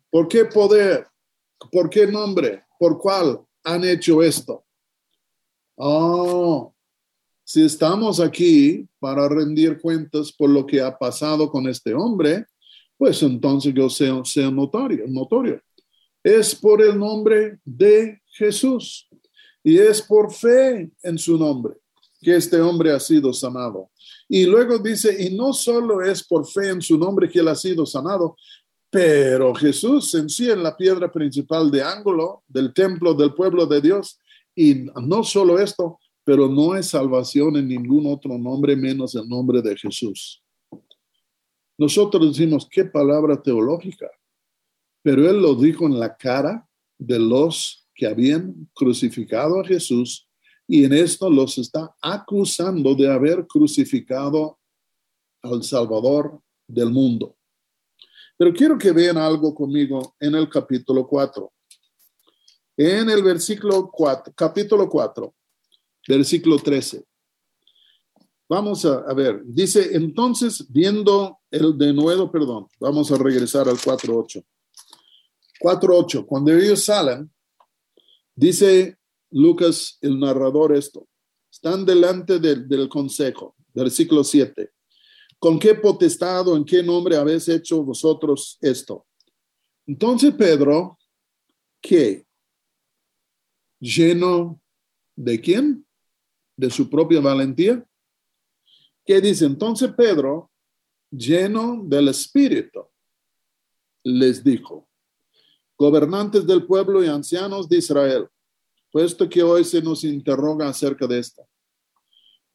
¿Por qué poder? ¿Por qué nombre? ¿Por cuál? han hecho esto. Oh, Si estamos aquí para rendir cuentas por lo que ha pasado con este hombre, pues entonces yo sea, sea notorio, notorio. Es por el nombre de Jesús y es por fe en su nombre que este hombre ha sido sanado. Y luego dice, y no solo es por fe en su nombre que él ha sido sanado, pero Jesús en sí en la piedra principal de ángulo del templo del pueblo de Dios. Y no solo esto, pero no hay salvación en ningún otro nombre menos el nombre de Jesús. Nosotros decimos, qué palabra teológica, pero él lo dijo en la cara de los que habían crucificado a Jesús y en esto los está acusando de haber crucificado al Salvador del mundo. Pero quiero que vean algo conmigo en el capítulo 4. En el versículo 4, capítulo 4, versículo 13. Vamos a, a, ver, dice, entonces, viendo el de nuevo, perdón, vamos a regresar al 4.8. 4.8, cuando ellos salen, dice Lucas, el narrador, esto, están delante del consejo, versículo 7. ¿Con qué potestad o en qué nombre habéis hecho vosotros esto? Entonces Pedro, ¿qué? ¿Lleno de quién? ¿De su propia valentía? ¿Qué dice? Entonces Pedro, lleno del Espíritu, les dijo, gobernantes del pueblo y ancianos de Israel, puesto que hoy se nos interroga acerca de esto.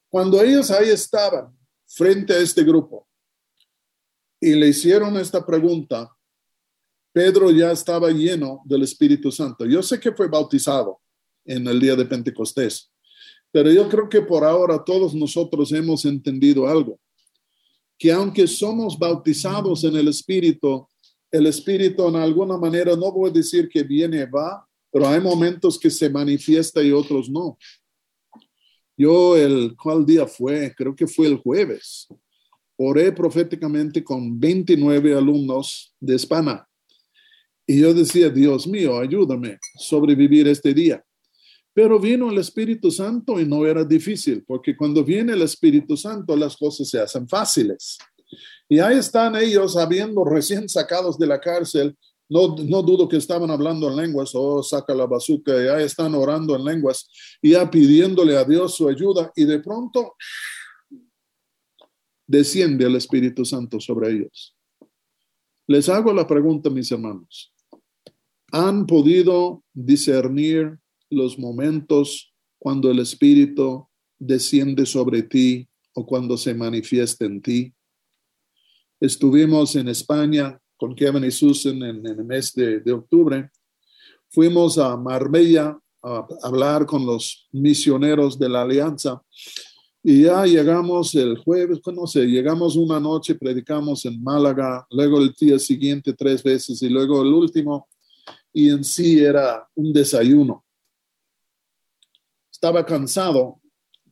Cuando ellos ahí estaban, frente a este grupo y le hicieron esta pregunta, Pedro ya estaba lleno del Espíritu Santo. Yo sé que fue bautizado en el día de Pentecostés, pero yo creo que por ahora todos nosotros hemos entendido algo, que aunque somos bautizados en el Espíritu, el Espíritu en alguna manera, no voy a decir que viene, va, pero hay momentos que se manifiesta y otros no. Yo el cual día fue, creo que fue el jueves, oré proféticamente con 29 alumnos de España. Y yo decía, Dios mío, ayúdame a sobrevivir este día. Pero vino el Espíritu Santo y no era difícil, porque cuando viene el Espíritu Santo las cosas se hacen fáciles. Y ahí están ellos, habiendo recién sacados de la cárcel, no, no dudo que estaban hablando en lenguas, oh, saca la bazuca, ya están orando en lenguas, y ya pidiéndole a Dios su ayuda, y de pronto desciende el Espíritu Santo sobre ellos. Les hago la pregunta, mis hermanos. ¿Han podido discernir los momentos cuando el Espíritu desciende sobre ti o cuando se manifiesta en ti? Estuvimos en España con Kevin y Susan en, el mes de, octubre, fuimos a Marbella a hablar con los misioneros de la Alianza y ya llegamos el jueves, no sé, llegamos una noche, predicamos en Málaga, luego el día siguiente tres veces y luego el último, y en sí era un desayuno. Estaba cansado,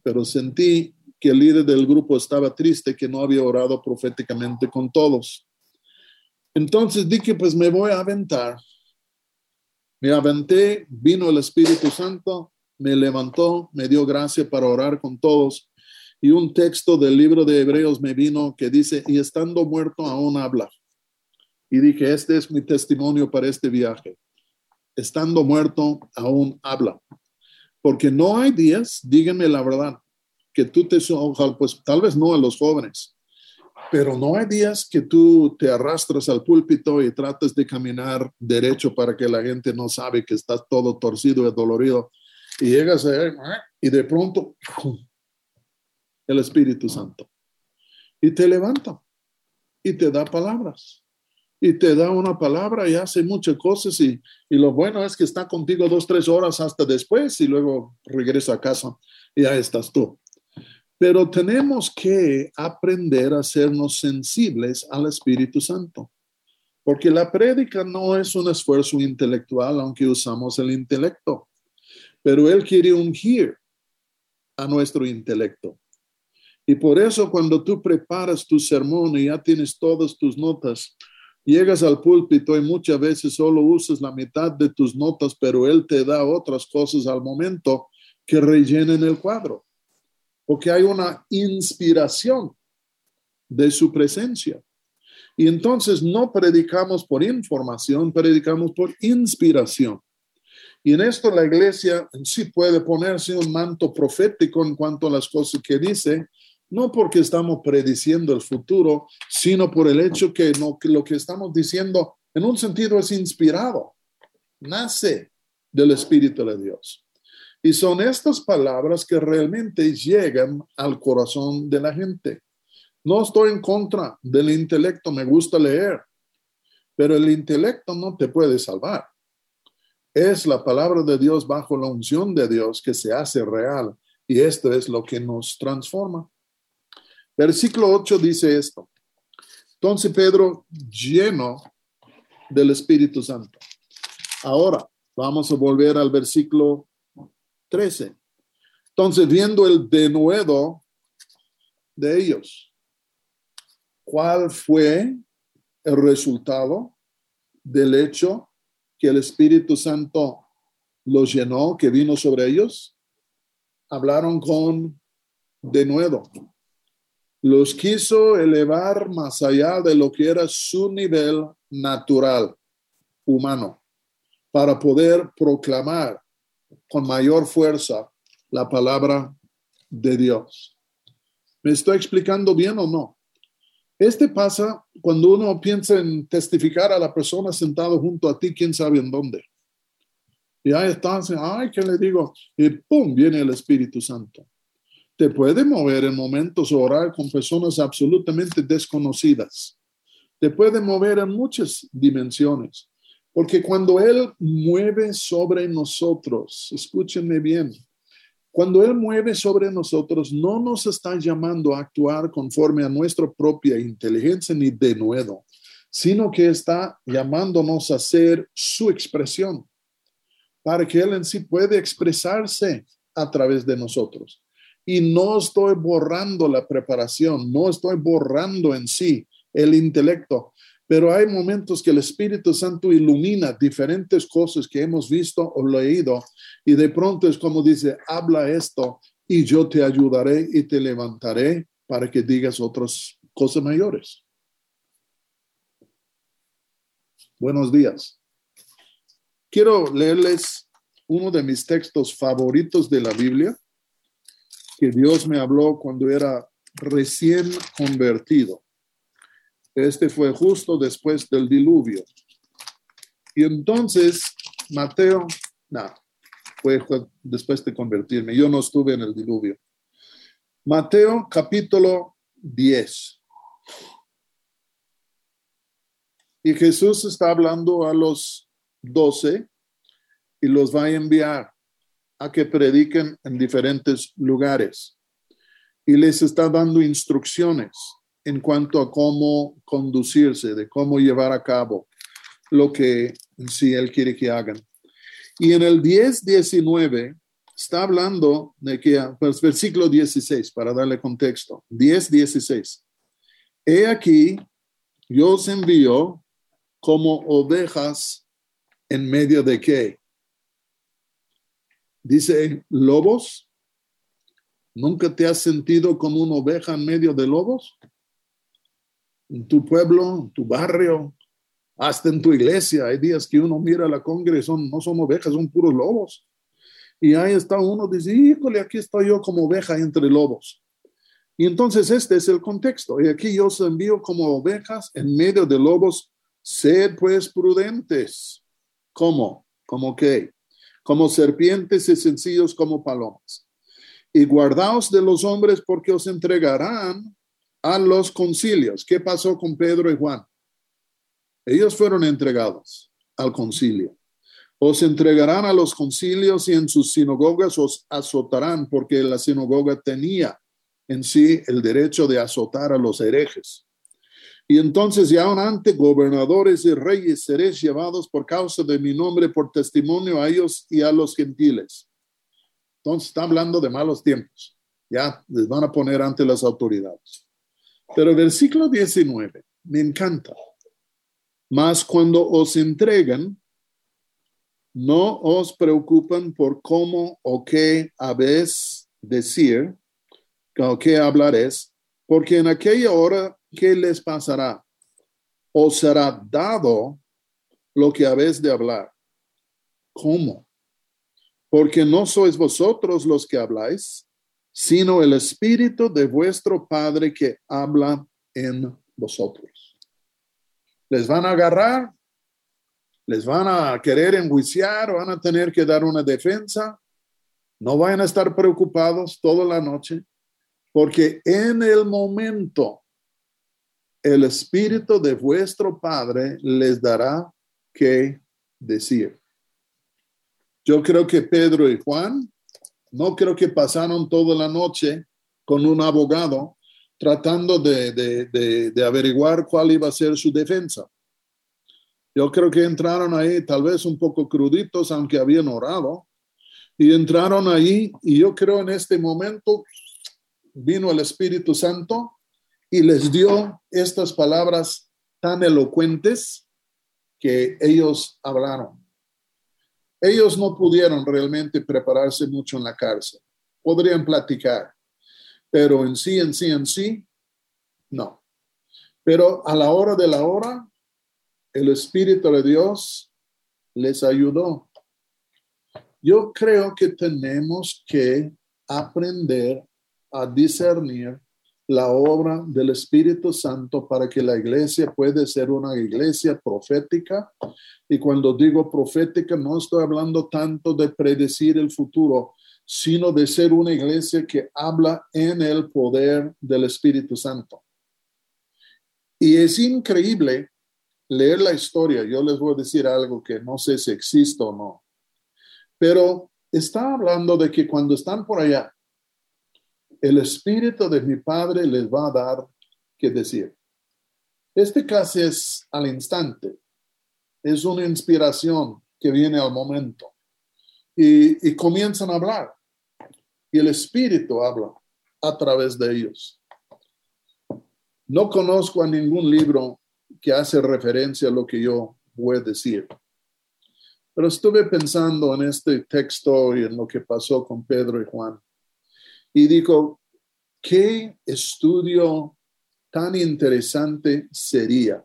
pero sentí que el líder del grupo estaba triste, que no había orado proféticamente con todos. Entonces dije, pues me voy a aventar. Me aventé, vino el Espíritu Santo, me levantó, me dio gracia para orar con todos. Y un texto del libro de Hebreos me vino que dice, y estando muerto aún habla. Y dije, este es mi testimonio para este viaje. Estando muerto aún habla. Porque no hay días, díganme la verdad, que tú te, pues tal vez no a los jóvenes, pero no hay días que tú te arrastras al púlpito y tratas de caminar derecho para que la gente no sabe que estás todo torcido y dolorido. Y llegas a él y de pronto el Espíritu Santo. Y te levanta y te da palabras. Y te da una palabra y hace muchas cosas. Y, y lo bueno es que está contigo dos, tres horas hasta después y luego regresa a casa y ya estás tú. Pero tenemos que aprender a hacernos sensibles al Espíritu Santo, porque la prédica no es un esfuerzo intelectual, aunque usamos el intelecto, pero Él quiere ungir a nuestro intelecto. Y por eso cuando tú preparas tu sermón y ya tienes todas tus notas, llegas al púlpito y muchas veces solo usas la mitad de tus notas, pero Él te da otras cosas al momento que rellenen el cuadro. porque hay una inspiración de su presencia. Y entonces no predicamos por información, predicamos por inspiración. Y en esto la iglesia sí puede ponerse un manto profético en cuanto a las cosas que dice, no porque estamos prediciendo el futuro, sino por el hecho que, que lo que estamos diciendo en un sentido es inspirado, nace del Espíritu de Dios. Y son estas palabras que realmente llegan al corazón de la gente. No estoy en contra del intelecto, me gusta leer, pero el intelecto no te puede salvar. Es la palabra de Dios bajo la unción de Dios que se hace real y esto es lo que nos transforma. Versículo 8 dice esto. Entonces Pedro lleno del Espíritu Santo. Ahora vamos a volver al versículo 13. Entonces viendo el denuedo de ellos, ¿cuál fue el resultado del hecho que el Espíritu Santo los llenó, que vino sobre ellos? Hablaron con denuedo los quiso elevar más allá de lo que era su nivel natural humano para poder proclamar con mayor fuerza la palabra de Dios. ¿Me estoy explicando bien o no? Este pasa cuando uno piensa en testificar a la persona sentado junto a ti, quién sabe en dónde. Y ahí está, ay, ¿qué le digo? Y pum, viene el Espíritu Santo te puede mover en momentos orar con personas absolutamente desconocidas. Te puede mover en muchas dimensiones. Porque cuando Él mueve sobre nosotros, escúchenme bien, cuando Él mueve sobre nosotros, no nos está llamando a actuar conforme a nuestra propia inteligencia ni de nuevo, sino que está llamándonos a ser su expresión, para que Él en sí puede expresarse a través de nosotros. Y no estoy borrando la preparación, no estoy borrando en sí el intelecto, pero hay momentos que el Espíritu Santo ilumina diferentes cosas que hemos visto o leído y de pronto es como dice, habla esto y yo te ayudaré y te levantaré para que digas otras cosas mayores. Buenos días. Quiero leerles uno de mis textos favoritos de la Biblia que Dios me habló cuando era recién convertido. Este fue justo después del diluvio. Y entonces, Mateo, no, fue después de convertirme. Yo no estuve en el diluvio. Mateo capítulo 10. Y Jesús está hablando a los doce y los va a enviar a que prediquen en diferentes lugares y les está dando instrucciones en cuanto a cómo conducirse, de cómo llevar a cabo lo que si él quiere que hagan. Y en el 10, 19 está hablando de que, pues versículo 16, para darle contexto, 10, 16. He aquí, yo os envío como ovejas en medio de qué? Dice, lobos, ¿nunca te has sentido como una oveja en medio de lobos? En tu pueblo, en tu barrio, hasta en tu iglesia. Hay días que uno mira la congregación, no son ovejas, son puros lobos. Y ahí está uno, dice, híjole, aquí estoy yo como oveja entre lobos. Y entonces este es el contexto. Y aquí yo os envío como ovejas en medio de lobos. Sed pues prudentes. ¿Cómo? ¿Cómo qué? Como serpientes y sencillos como palomas. Y guardaos de los hombres porque os entregarán a los concilios. ¿Qué pasó con Pedro y Juan? Ellos fueron entregados al concilio. Os entregarán a los concilios y en sus sinagogas os azotarán porque la sinagoga tenía en sí el derecho de azotar a los herejes. Y entonces ya aún ante gobernadores y reyes seréis llevados por causa de mi nombre por testimonio a ellos y a los gentiles. Entonces está hablando de malos tiempos. Ya les van a poner ante las autoridades. Pero versículo 19 me encanta. Mas cuando os entregan, no os preocupen por cómo o qué habéis decir, ¿Qué hablaréis? Porque en aquella hora, ¿qué les pasará? Os será dado lo que habéis de hablar. ¿Cómo? Porque no sois vosotros los que habláis, sino el Espíritu de vuestro Padre que habla en vosotros. Les van a agarrar, les van a querer enjuiciar, van a tener que dar una defensa. No vayan a estar preocupados toda la noche, porque en el momento el Espíritu de vuestro Padre les dará que decir. Yo creo que Pedro y Juan no creo que pasaron toda la noche con un abogado tratando de, averiguar cuál iba a ser su defensa. Yo creo que entraron ahí tal vez un poco cruditos, aunque habían orado, y entraron ahí y yo creo en este momento vino el Espíritu Santo y les dio estas palabras tan elocuentes que ellos hablaron. Ellos no pudieron realmente prepararse mucho en la cárcel. Podrían platicar, pero en sí, en sí, en sí, no. Pero a la hora de la hora, el Espíritu de Dios les ayudó. Yo creo que tenemos que aprender a discernir la obra del Espíritu Santo para que la iglesia pueda ser una iglesia profética. Y cuando digo profética, no estoy hablando tanto de predecir el futuro, sino de ser una iglesia que habla en el poder del Espíritu Santo. Y es increíble leer la historia. Yo les voy a decir algo que no sé si existe o no, pero está hablando de que cuando están por allá, el Espíritu de mi Padre les va a dar que decir. Este caso es al instante, es una inspiración que viene al momento y, y comienzan a hablar y el Espíritu habla a través de ellos. No conozco a ningún libro que hace referencia a lo que yo voy a decir. Pero estuve pensando en este texto y en lo que pasó con Pedro y Juan. Y digo, ¿qué estudio tan interesante sería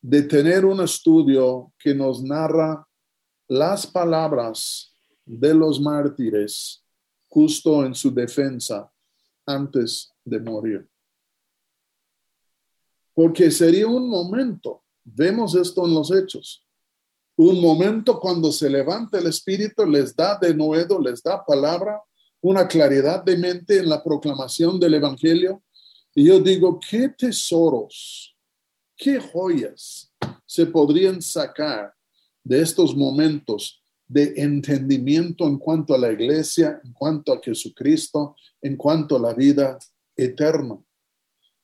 de tener un estudio que nos narra las palabras de los mártires justo en su defensa antes de morir? Porque sería un momento, vemos esto en los hechos, un momento cuando se levanta el Espíritu, les da de nuevo, les da palabra, una claridad de mente en la proclamación del Evangelio. Y yo digo, ¿qué tesoros, qué joyas se podrían sacar de estos momentos de entendimiento en cuanto a la iglesia, en cuanto a Jesucristo, en cuanto a la vida eterna?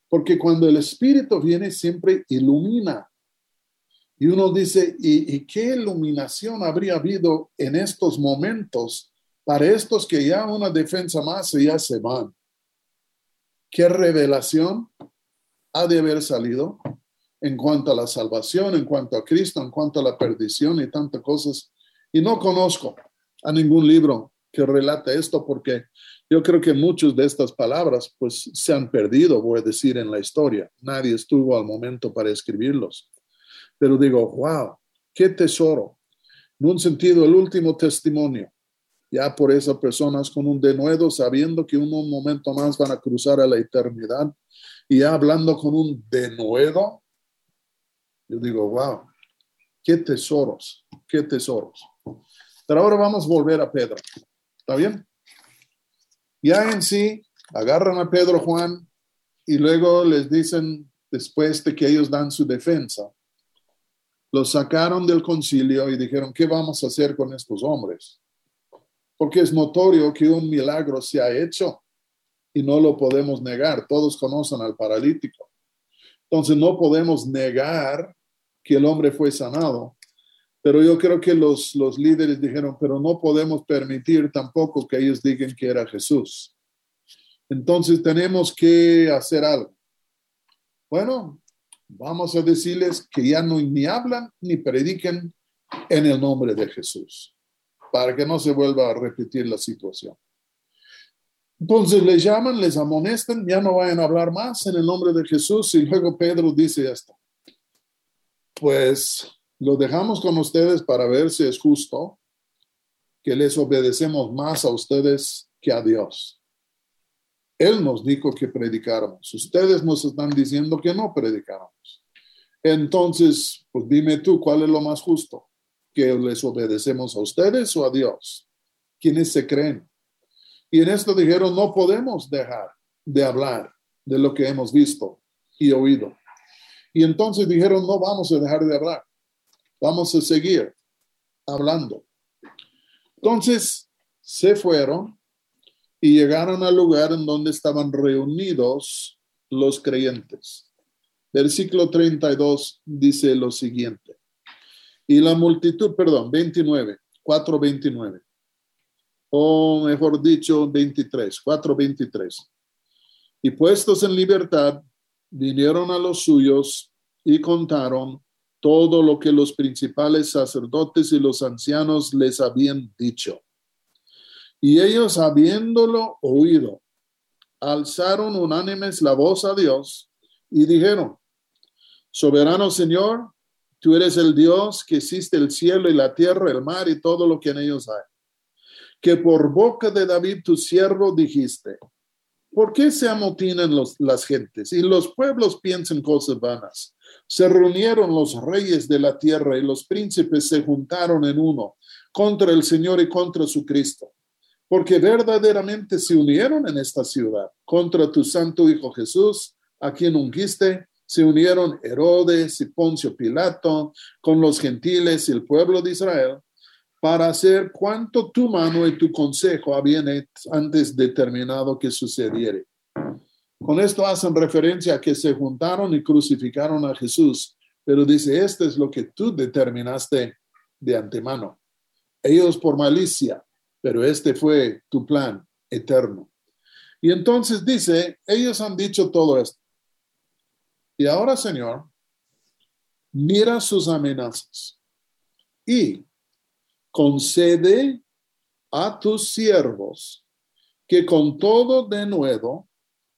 Porque cuando el Espíritu viene siempre ilumina. Y uno dice, ¿y, ¿y, qué iluminación habría habido en estos momentos para estos que ya una defensa más y ya se van. ¿Qué revelación ha de haber salido en cuanto a la salvación, en cuanto a Cristo, en cuanto a la perdición y tantas cosas? Y no conozco a ningún libro que relate esto porque yo creo que muchas de estas palabras pues se han perdido, voy a decir, en la historia. Nadie estuvo al momento para escribirlos. Pero digo, wow, qué tesoro. En un sentido, el último testimonio ya por esas personas con un denuedo, sabiendo que un momento más van a cruzar a la eternidad, y ya hablando con un denuedo, yo digo, wow, qué tesoros, qué tesoros. Pero ahora vamos a volver a Pedro. ¿Está bien? Ya en sí, agarran a Pedro, Juan, y luego les dicen, después de que ellos dan su defensa, los sacaron del concilio y dijeron, ¿qué vamos a hacer con estos hombres? Porque es notorio que un milagro se ha hecho y no lo podemos negar. Todos conocen al paralítico. Entonces no podemos negar que el hombre fue sanado. Pero yo creo que los, los líderes dijeron, pero no podemos permitir tampoco que ellos digan que era Jesús. Entonces tenemos que hacer algo. Bueno, vamos a decirles que ya no ni hablan ni prediquen en el nombre de Jesús para que no se vuelva a repetir la situación. Entonces les llaman, les amonestan, ya no vayan a hablar más en el nombre de Jesús. Y luego Pedro dice esto. Pues lo dejamos con ustedes para ver si es justo que les obedecemos más a ustedes que a Dios. Él nos dijo que predicáramos. Ustedes nos están diciendo que no predicáramos. Entonces, pues dime tú, ¿cuál es lo más justo? ¿Que les obedecemos a ustedes o a Dios? ¿Quiénes se creen? Y en esto dijeron, no podemos dejar de hablar de lo que hemos visto y oído. Y entonces dijeron, no vamos a dejar de hablar, vamos a seguir hablando. Entonces se fueron y llegaron al lugar en donde estaban reunidos los creyentes. Versículo 32 dice lo siguiente. Y la multitud, perdón, 29, 429. O mejor dicho, 23, 423. Y puestos en libertad, vinieron a los suyos y contaron todo lo que los principales sacerdotes y los ancianos les habían dicho. Y ellos, habiéndolo oído, alzaron unánimes la voz a Dios y dijeron, Soberano Señor, tú eres el Dios que existe el cielo y la tierra, el mar y todo lo que en ellos hay. Que por boca de David tu siervo dijiste, ¿por qué se amotinan las gentes y los pueblos piensan cosas vanas? Se reunieron los reyes de la tierra y los príncipes se juntaron en uno contra el Señor y contra su Cristo, porque verdaderamente se unieron en esta ciudad contra tu santo Hijo Jesús, a quien ungiste se unieron Herodes y Poncio Pilato con los gentiles y el pueblo de Israel para hacer cuanto tu mano y tu consejo habían antes determinado que sucediere. Con esto hacen referencia a que se juntaron y crucificaron a Jesús, pero dice, esto es lo que tú determinaste de antemano. Ellos por malicia, pero este fue tu plan eterno. Y entonces dice, ellos han dicho todo esto. Y ahora, Señor, mira sus amenazas y concede a tus siervos que con todo de nuevo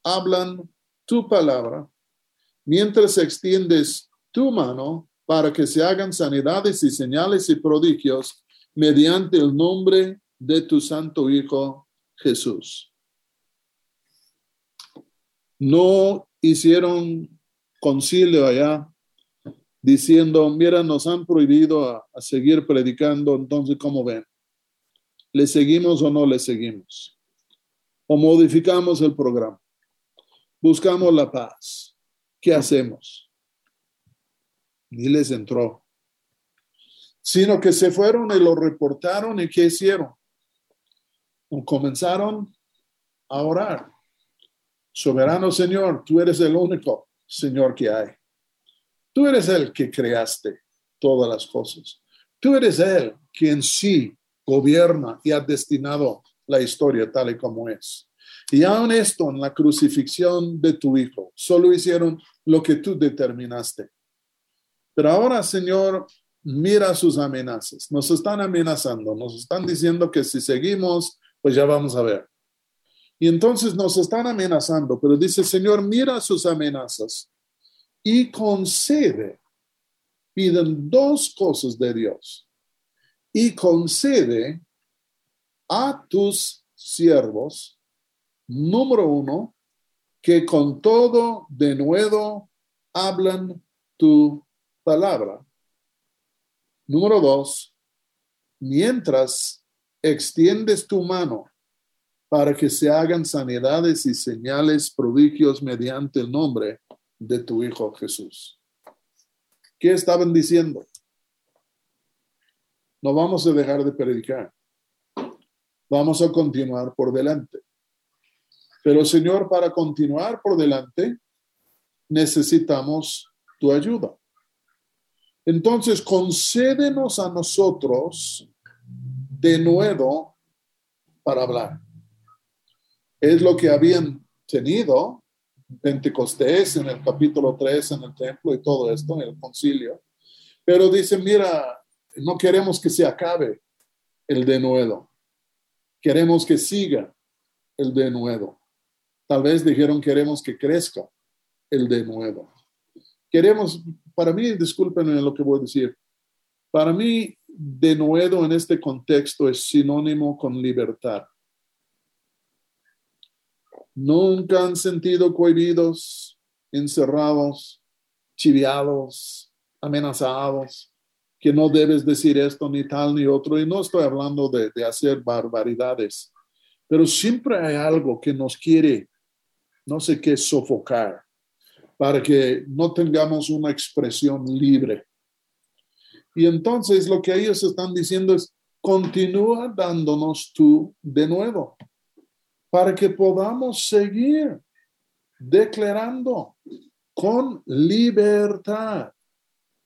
hablan tu palabra, mientras extiendes tu mano para que se hagan sanidades y señales y prodigios mediante el nombre de tu santo Hijo Jesús. No hicieron concilio allá diciendo, mira, nos han prohibido a, seguir predicando, entonces, ¿cómo ven? ¿Le seguimos o no le seguimos? ¿O modificamos el programa? Buscamos la paz. ¿Qué hacemos? Ni les entró. Sino que se fueron y lo reportaron y ¿qué hicieron? Comenzaron a orar. Soberano Señor, tú eres el único Señor que hay. Tú eres el que creaste todas las cosas. Tú eres el que en sí gobierna y ha destinado la historia tal y como es. Y aún esto en la crucifixión de tu Hijo, solo hicieron lo que tú determinaste. Pero ahora, Señor, mira sus amenazas. Nos están amenazando, nos están diciendo que si seguimos, pues ya vamos a ver. Y entonces nos están amenazando, pero dice, Señor, mira sus amenazas y concede. Piden dos cosas de Dios. Y concede a tus siervos, número uno, que con todo de nuevo hablan tu palabra. Número dos, mientras extiendes tu mano para que se hagan sanidades y señales, prodigios mediante el nombre de tu Hijo Jesús. ¿Qué estaban diciendo? No vamos a dejar de predicar. Vamos a continuar por delante. Pero Señor, para continuar por delante, necesitamos tu ayuda. Entonces, concédenos a nosotros de nuevo para hablar es lo que habían tenido Pentecostés en el capítulo 3 en el templo y todo esto en el concilio. Pero dicen, mira, no queremos que se acabe el denuedo. Queremos que siga el de nuevo. Tal vez dijeron queremos que crezca el de nuevo. Queremos, para mí, discúlpenme lo que voy a decir, para mí, de nuevo en este contexto es sinónimo con libertad. Nunca han sentido cohibidos, encerrados, chiviados, amenazados, que no debes decir esto ni tal ni otro. Y no estoy hablando de, de hacer barbaridades, pero siempre hay algo que nos quiere, no sé qué, sofocar, para que no tengamos una expresión libre. Y entonces lo que ellos están diciendo es, continúa dándonos tú de nuevo para que podamos seguir declarando con libertad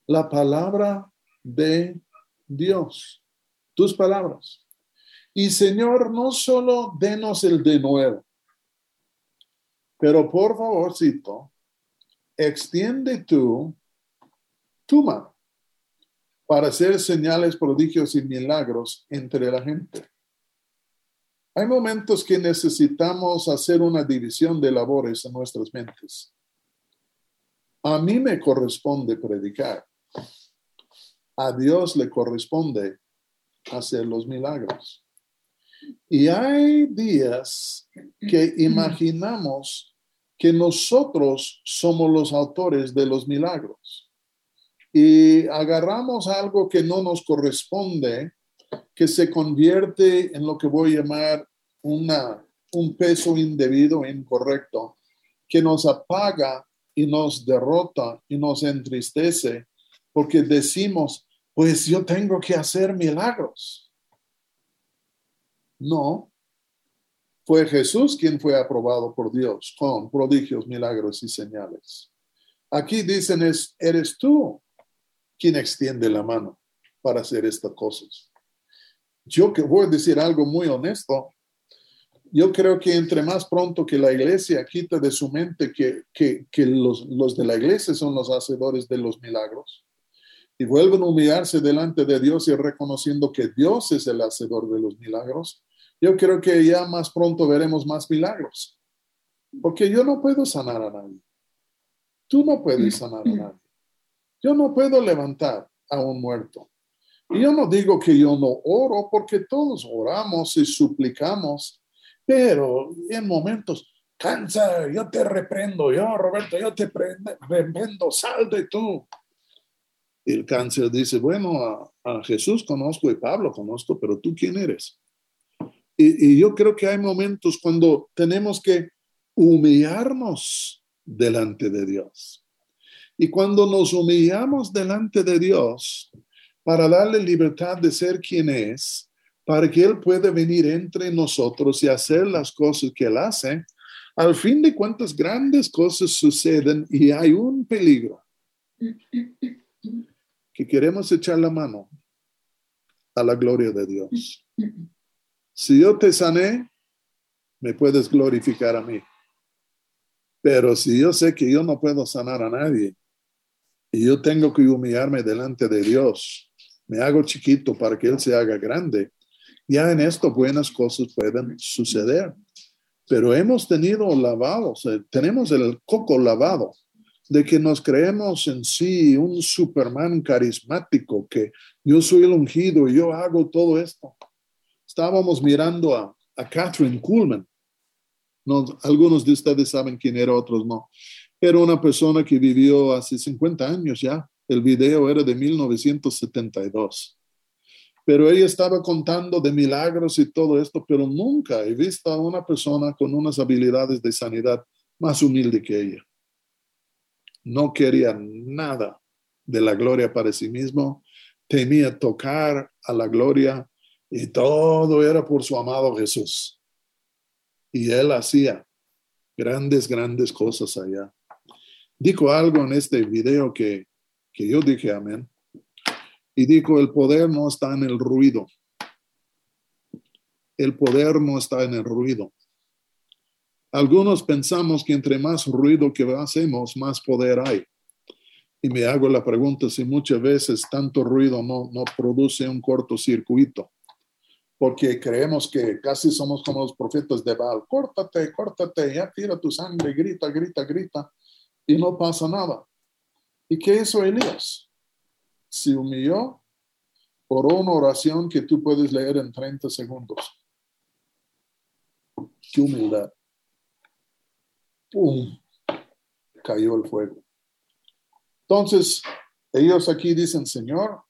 la palabra de Dios, tus palabras. Y Señor, no solo denos el de nuevo, pero por favorcito, extiende tú tu mano para hacer señales, prodigios y milagros entre la gente. Hay momentos que necesitamos hacer una división de labores en nuestras mentes. A mí me corresponde predicar. A Dios le corresponde hacer los milagros. Y hay días que imaginamos que nosotros somos los autores de los milagros. Y agarramos algo que no nos corresponde que se convierte en lo que voy a llamar una, un peso indebido, incorrecto, que nos apaga y nos derrota y nos entristece porque decimos, pues yo tengo que hacer milagros. No, fue Jesús quien fue aprobado por Dios con prodigios, milagros y señales. Aquí dicen es, eres tú quien extiende la mano para hacer estas cosas yo que voy a decir algo muy honesto, yo creo que entre más pronto que la iglesia quita de su mente que, que, que los, los, de la iglesia son los hacedores de los milagros y vuelven a humillarse delante de Dios y reconociendo que Dios es el hacedor de los milagros, yo creo que ya más pronto veremos más milagros. Porque yo no puedo sanar a nadie. Tú no puedes sanar a nadie. Yo no puedo levantar a un muerto. Y yo no digo que yo no oro, porque todos oramos y suplicamos, pero en momentos, cansa, yo te reprendo, yo, Roberto, yo te reprendo, sal de tú. El cáncer dice, bueno, a, Jesús conozco y Pablo conozco, pero tú quién eres. Y yo creo que hay momentos cuando tenemos que humillarnos delante de Dios. Y cuando nos humillamos delante de Dios, para darle libertad de ser quien es, para que Él pueda venir entre nosotros y hacer las cosas que Él hace, al fin de cuentas grandes cosas suceden y hay un peligro que queremos echar la mano a la gloria de Dios. Si yo te sané, me puedes glorificar a mí. Pero si yo sé que yo no puedo sanar a nadie y yo tengo que humillarme delante de Dios, me hago chiquito para que Él se haga grande. Ya en esto buenas cosas pueden suceder. Pero hemos tenido lavados, tenemos el coco lavado de que nos creemos en sí un Superman carismático, que yo soy el ungido y yo hago todo esto. Estábamos mirando a, a Catherine Kuhlman. No, algunos de ustedes saben quién era, otros no. Era una persona que vivió hace 50 años ya el video era de 1972. Pero ella estaba contando de milagros y todo esto, pero nunca he visto a una persona con unas habilidades de sanidad más humilde que ella. No quería nada de la gloria para sí mismo, temía tocar a la gloria y todo era por su amado Jesús. Y él hacía grandes, grandes cosas allá. Dijo algo en este video que que yo dije amén. Y dijo, el poder no está en el ruido. El poder no está en el ruido. Algunos pensamos que entre más ruido que hacemos, más poder hay. Y me hago la pregunta si muchas veces tanto ruido no, no produce un cortocircuito. porque creemos que casi somos como los profetas de Baal. Córtate, córtate, ya tira tu sangre, grita, grita, grita, y no pasa nada. ¿Y qué hizo Elías? Se humilló, por una oración que tú puedes leer en 30 segundos. Qué humildad. ¡Pum! Cayó el fuego. Entonces, ellos aquí dicen, Señor,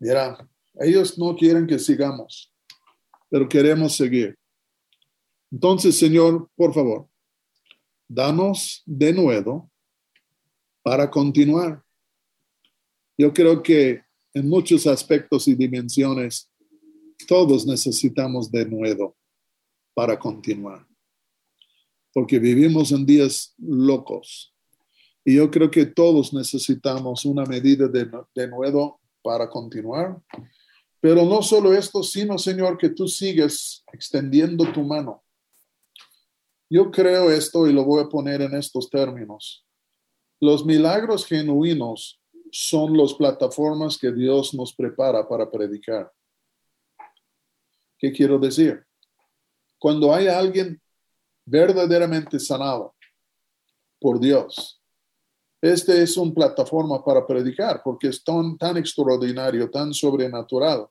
mira, ellos no quieren que sigamos, pero queremos seguir. Entonces, Señor, por favor, danos de nuevo para continuar. Yo creo que en muchos aspectos y dimensiones, todos necesitamos de nuevo para continuar, porque vivimos en días locos. Y yo creo que todos necesitamos una medida de, de nuevo para continuar pero no solo esto, sino, Señor, que tú sigues extendiendo tu mano. Yo creo esto y lo voy a poner en estos términos. Los milagros genuinos son las plataformas que Dios nos prepara para predicar. ¿Qué quiero decir? Cuando hay alguien verdaderamente sanado por Dios, este es una plataforma para predicar porque es tan, tan extraordinario, tan sobrenatural.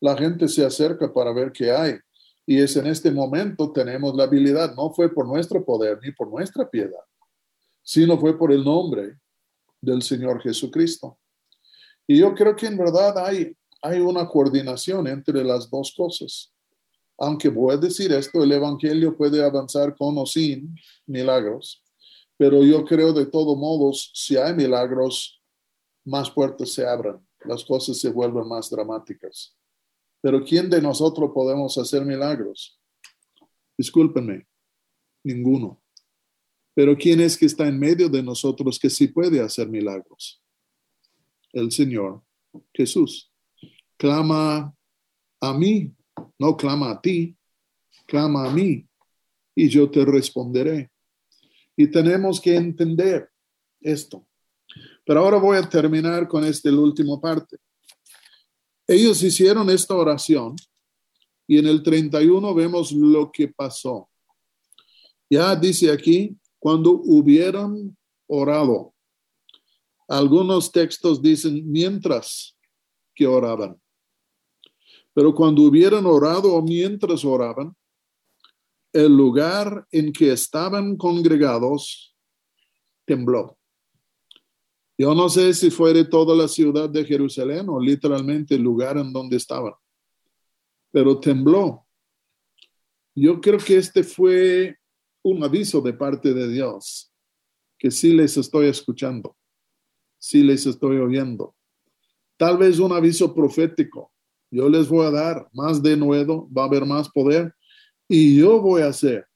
La gente se acerca para ver qué hay. Y es en este momento tenemos la habilidad. No fue por nuestro poder ni por nuestra piedad, sino fue por el nombre del Señor Jesucristo. Y yo creo que en verdad hay, hay una coordinación entre las dos cosas. Aunque voy a decir esto, el Evangelio puede avanzar con o sin milagros pero yo creo de todos modos, si hay milagros, más puertas se abran, las cosas se vuelven más dramáticas. Pero ¿quién de nosotros podemos hacer milagros? Discúlpenme, ninguno. Pero ¿quién es que está en medio de nosotros que sí puede hacer milagros? El Señor Jesús. Clama a mí, no clama a ti, clama a mí y yo te responderé. Y tenemos que entender esto. Pero ahora voy a terminar con esta última parte. Ellos hicieron esta oración y en el 31 vemos lo que pasó. Ya dice aquí, cuando hubieran orado. Algunos textos dicen mientras que oraban. Pero cuando hubieran orado o mientras oraban, el lugar en que estaban congregados tembló. Yo no sé si fue de toda la ciudad de Jerusalén o literalmente el lugar en donde estaban, pero tembló. Yo creo que este fue un aviso de parte de Dios, que sí les estoy escuchando, sí les estoy oyendo. Tal vez un aviso profético. Yo les voy a dar más de nuevo, va a haber más poder, y yo voy a hacer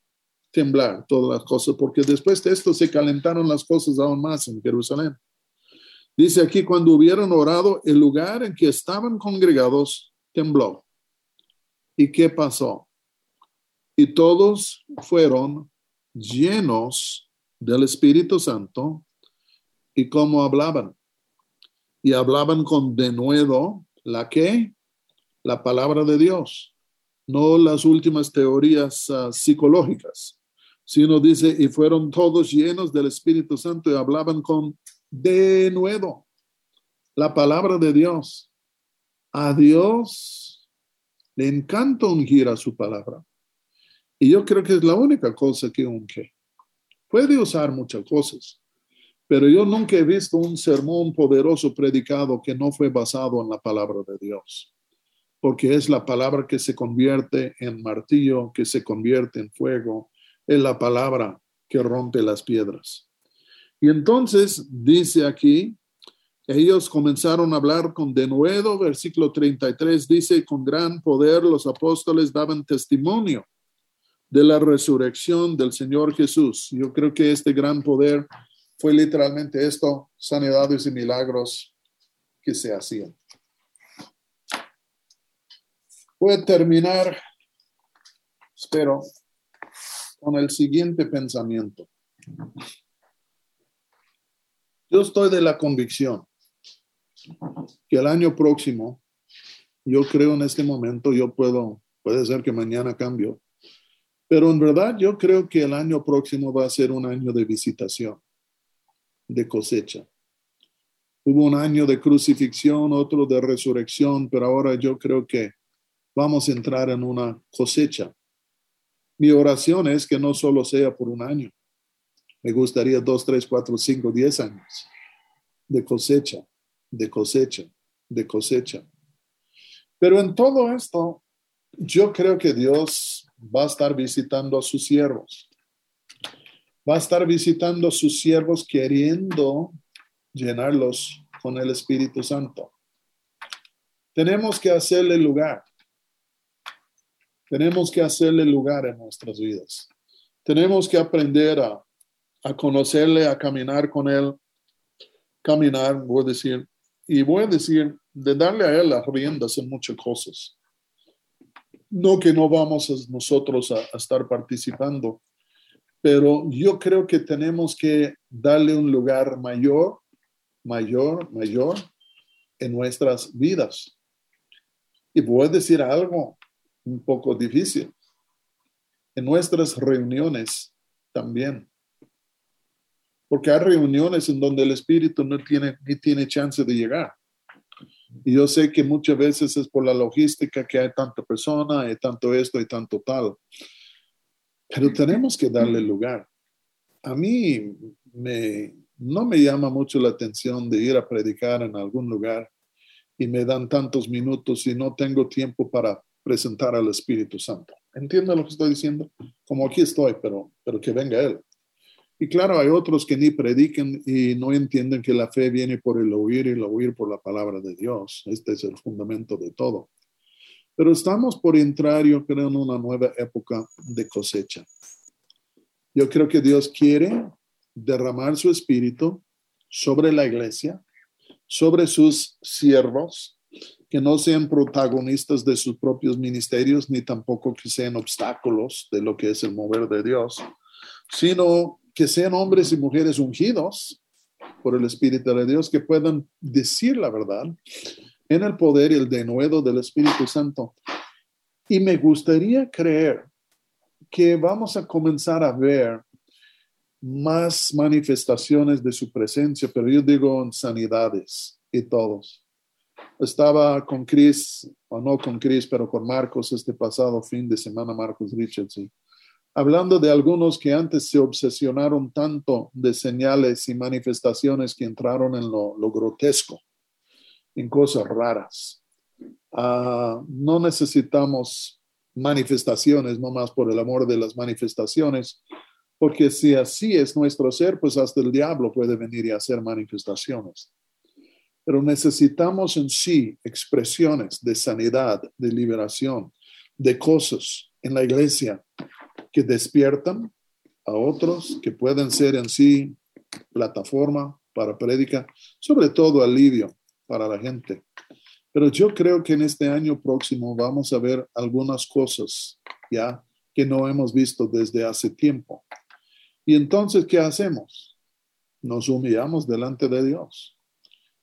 temblar todas las cosas, porque después de esto se calentaron las cosas aún más en Jerusalén. Dice aquí, cuando hubieron orado, el lugar en que estaban congregados tembló. ¿Y qué pasó? Y todos fueron llenos del Espíritu Santo y cómo hablaban. Y hablaban con denuedo la que, la palabra de Dios no las últimas teorías ah, psicológicas, sino dice, y fueron todos llenos del Espíritu Santo y hablaban con de nuevo la palabra de Dios. A Dios le encanta ungir a su palabra. Y yo creo que es la única cosa que unge. Puede usar muchas cosas, pero yo nunca he visto un sermón poderoso predicado que no fue basado en la palabra de Dios porque es la palabra que se convierte en martillo, que se convierte en fuego, es la palabra que rompe las piedras. Y entonces dice aquí, ellos comenzaron a hablar con denuedo, versículo 33 dice, con gran poder los apóstoles daban testimonio de la resurrección del Señor Jesús. Yo creo que este gran poder fue literalmente esto, sanidades y milagros que se hacían. Voy a terminar, espero, con el siguiente pensamiento. Yo estoy de la convicción que el año próximo Yo creo en este momento, yo puedo, puede ser que mañana cambio, pero en verdad yo creo que el año próximo va a ser un año de visitación, de cosecha. Hubo un año de crucifixión, otro de resurrección, pero ahora yo creo que vamos a entrar en una cosecha. Mi oración es que no solo sea por un año. Me gustaría dos, tres, cuatro, cinco, diez años de cosecha, de cosecha, de cosecha. Pero en todo esto, yo creo que Dios va a estar visitando a sus siervos. Va a estar visitando a sus siervos queriendo llenarlos con el Espíritu Santo. Tenemos que hacerle lugar. Tenemos que hacerle lugar en nuestras vidas. Tenemos que aprender a, a conocerle, a caminar con Él, caminar, voy a decir, y voy a decir, de darle a Él las riendas en muchas cosas. No que no vamos nosotros a, estar participando, pero yo creo que tenemos que darle un lugar mayor, mayor, mayor en nuestras vidas. Y voy a decir algo un poco difícil. En nuestras reuniones también porque hay reuniones en donde el espíritu no tiene ni tiene chance de llegar. Y yo sé que muchas veces es por la logística que hay tanta persona, hay tanto esto y tanto tal. Pero tenemos que darle lugar. A mí me, no me llama mucho la atención de ir a predicar en algún lugar y me dan tantos minutos y no tengo tiempo para presentar al Espíritu Santo. ¿Entiendo lo que estoy diciendo? Como aquí estoy, pero, pero que venga Él. Y claro, hay otros que ni predican y no entienden que la fe viene por el oír y el oír por la palabra de Dios. Este es el fundamento de todo. Pero estamos por entrar, yo creo, en una nueva época de cosecha. Yo creo que Dios quiere derramar su espíritu sobre la iglesia, sobre sus siervos, que no sean protagonistas de sus propios ministerios, ni tampoco que sean obstáculos de lo que es el mover de Dios, sino que sean hombres y mujeres ungidos por el Espíritu de Dios, que puedan decir la verdad en el poder y el denuedo del Espíritu Santo. Y me gustaría creer que vamos a comenzar a ver más manifestaciones de su presencia, pero yo digo en sanidades y todos. Estaba con Chris, o no con Chris, pero con Marcos este pasado fin de semana, Marcos Richards, y hablando de algunos que antes se obsesionaron tanto de señales y manifestaciones que entraron en lo, grotesco, en cosas raras. Ah, no necesitamos manifestaciones, no más por el amor de las manifestaciones, porque si así es nuestro ser, pues hasta el diablo puede venir y hacer manifestaciones. Pero necesitamos en sí expresiones de sanidad, de liberación, de cosas en la iglesia que despiertan a otros, que pueden ser en sí plataforma para prédica, sobre todo alivio para la gente. Pero yo creo que en este año próximo vamos a ver algunas cosas ya que no hemos visto desde hace tiempo. Y entonces, ¿qué hacemos? Nos humillamos delante de Dios.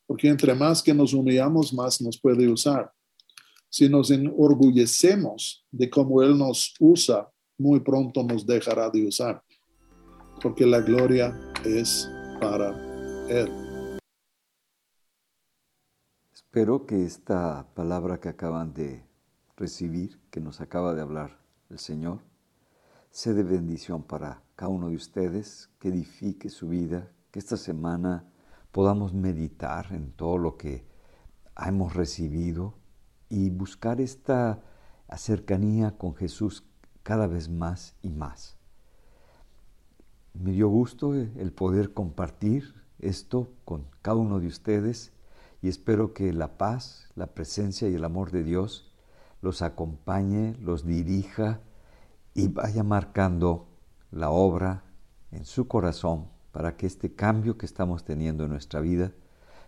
Porque entre más que nos humillamos, más nos puede usar. Si nos enorgullecemos de cómo Él nos usa muy pronto nos dejará de usar, porque la gloria es para Él. Espero que esta palabra que acaban de recibir, que nos acaba de hablar el Señor, sea de bendición para cada uno de ustedes, que edifique su vida, que esta semana podamos meditar en todo lo que hemos recibido y buscar esta cercanía con Jesús cada vez más y más. Me dio gusto el poder compartir esto con cada uno de ustedes y espero que la paz, la presencia y el amor de Dios los acompañe, los dirija y vaya marcando la obra en su corazón para que este cambio que estamos teniendo en nuestra vida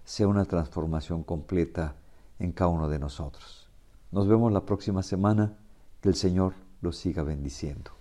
sea una transformación completa en cada uno de nosotros. Nos vemos la próxima semana. Que el Señor los siga bendiciendo.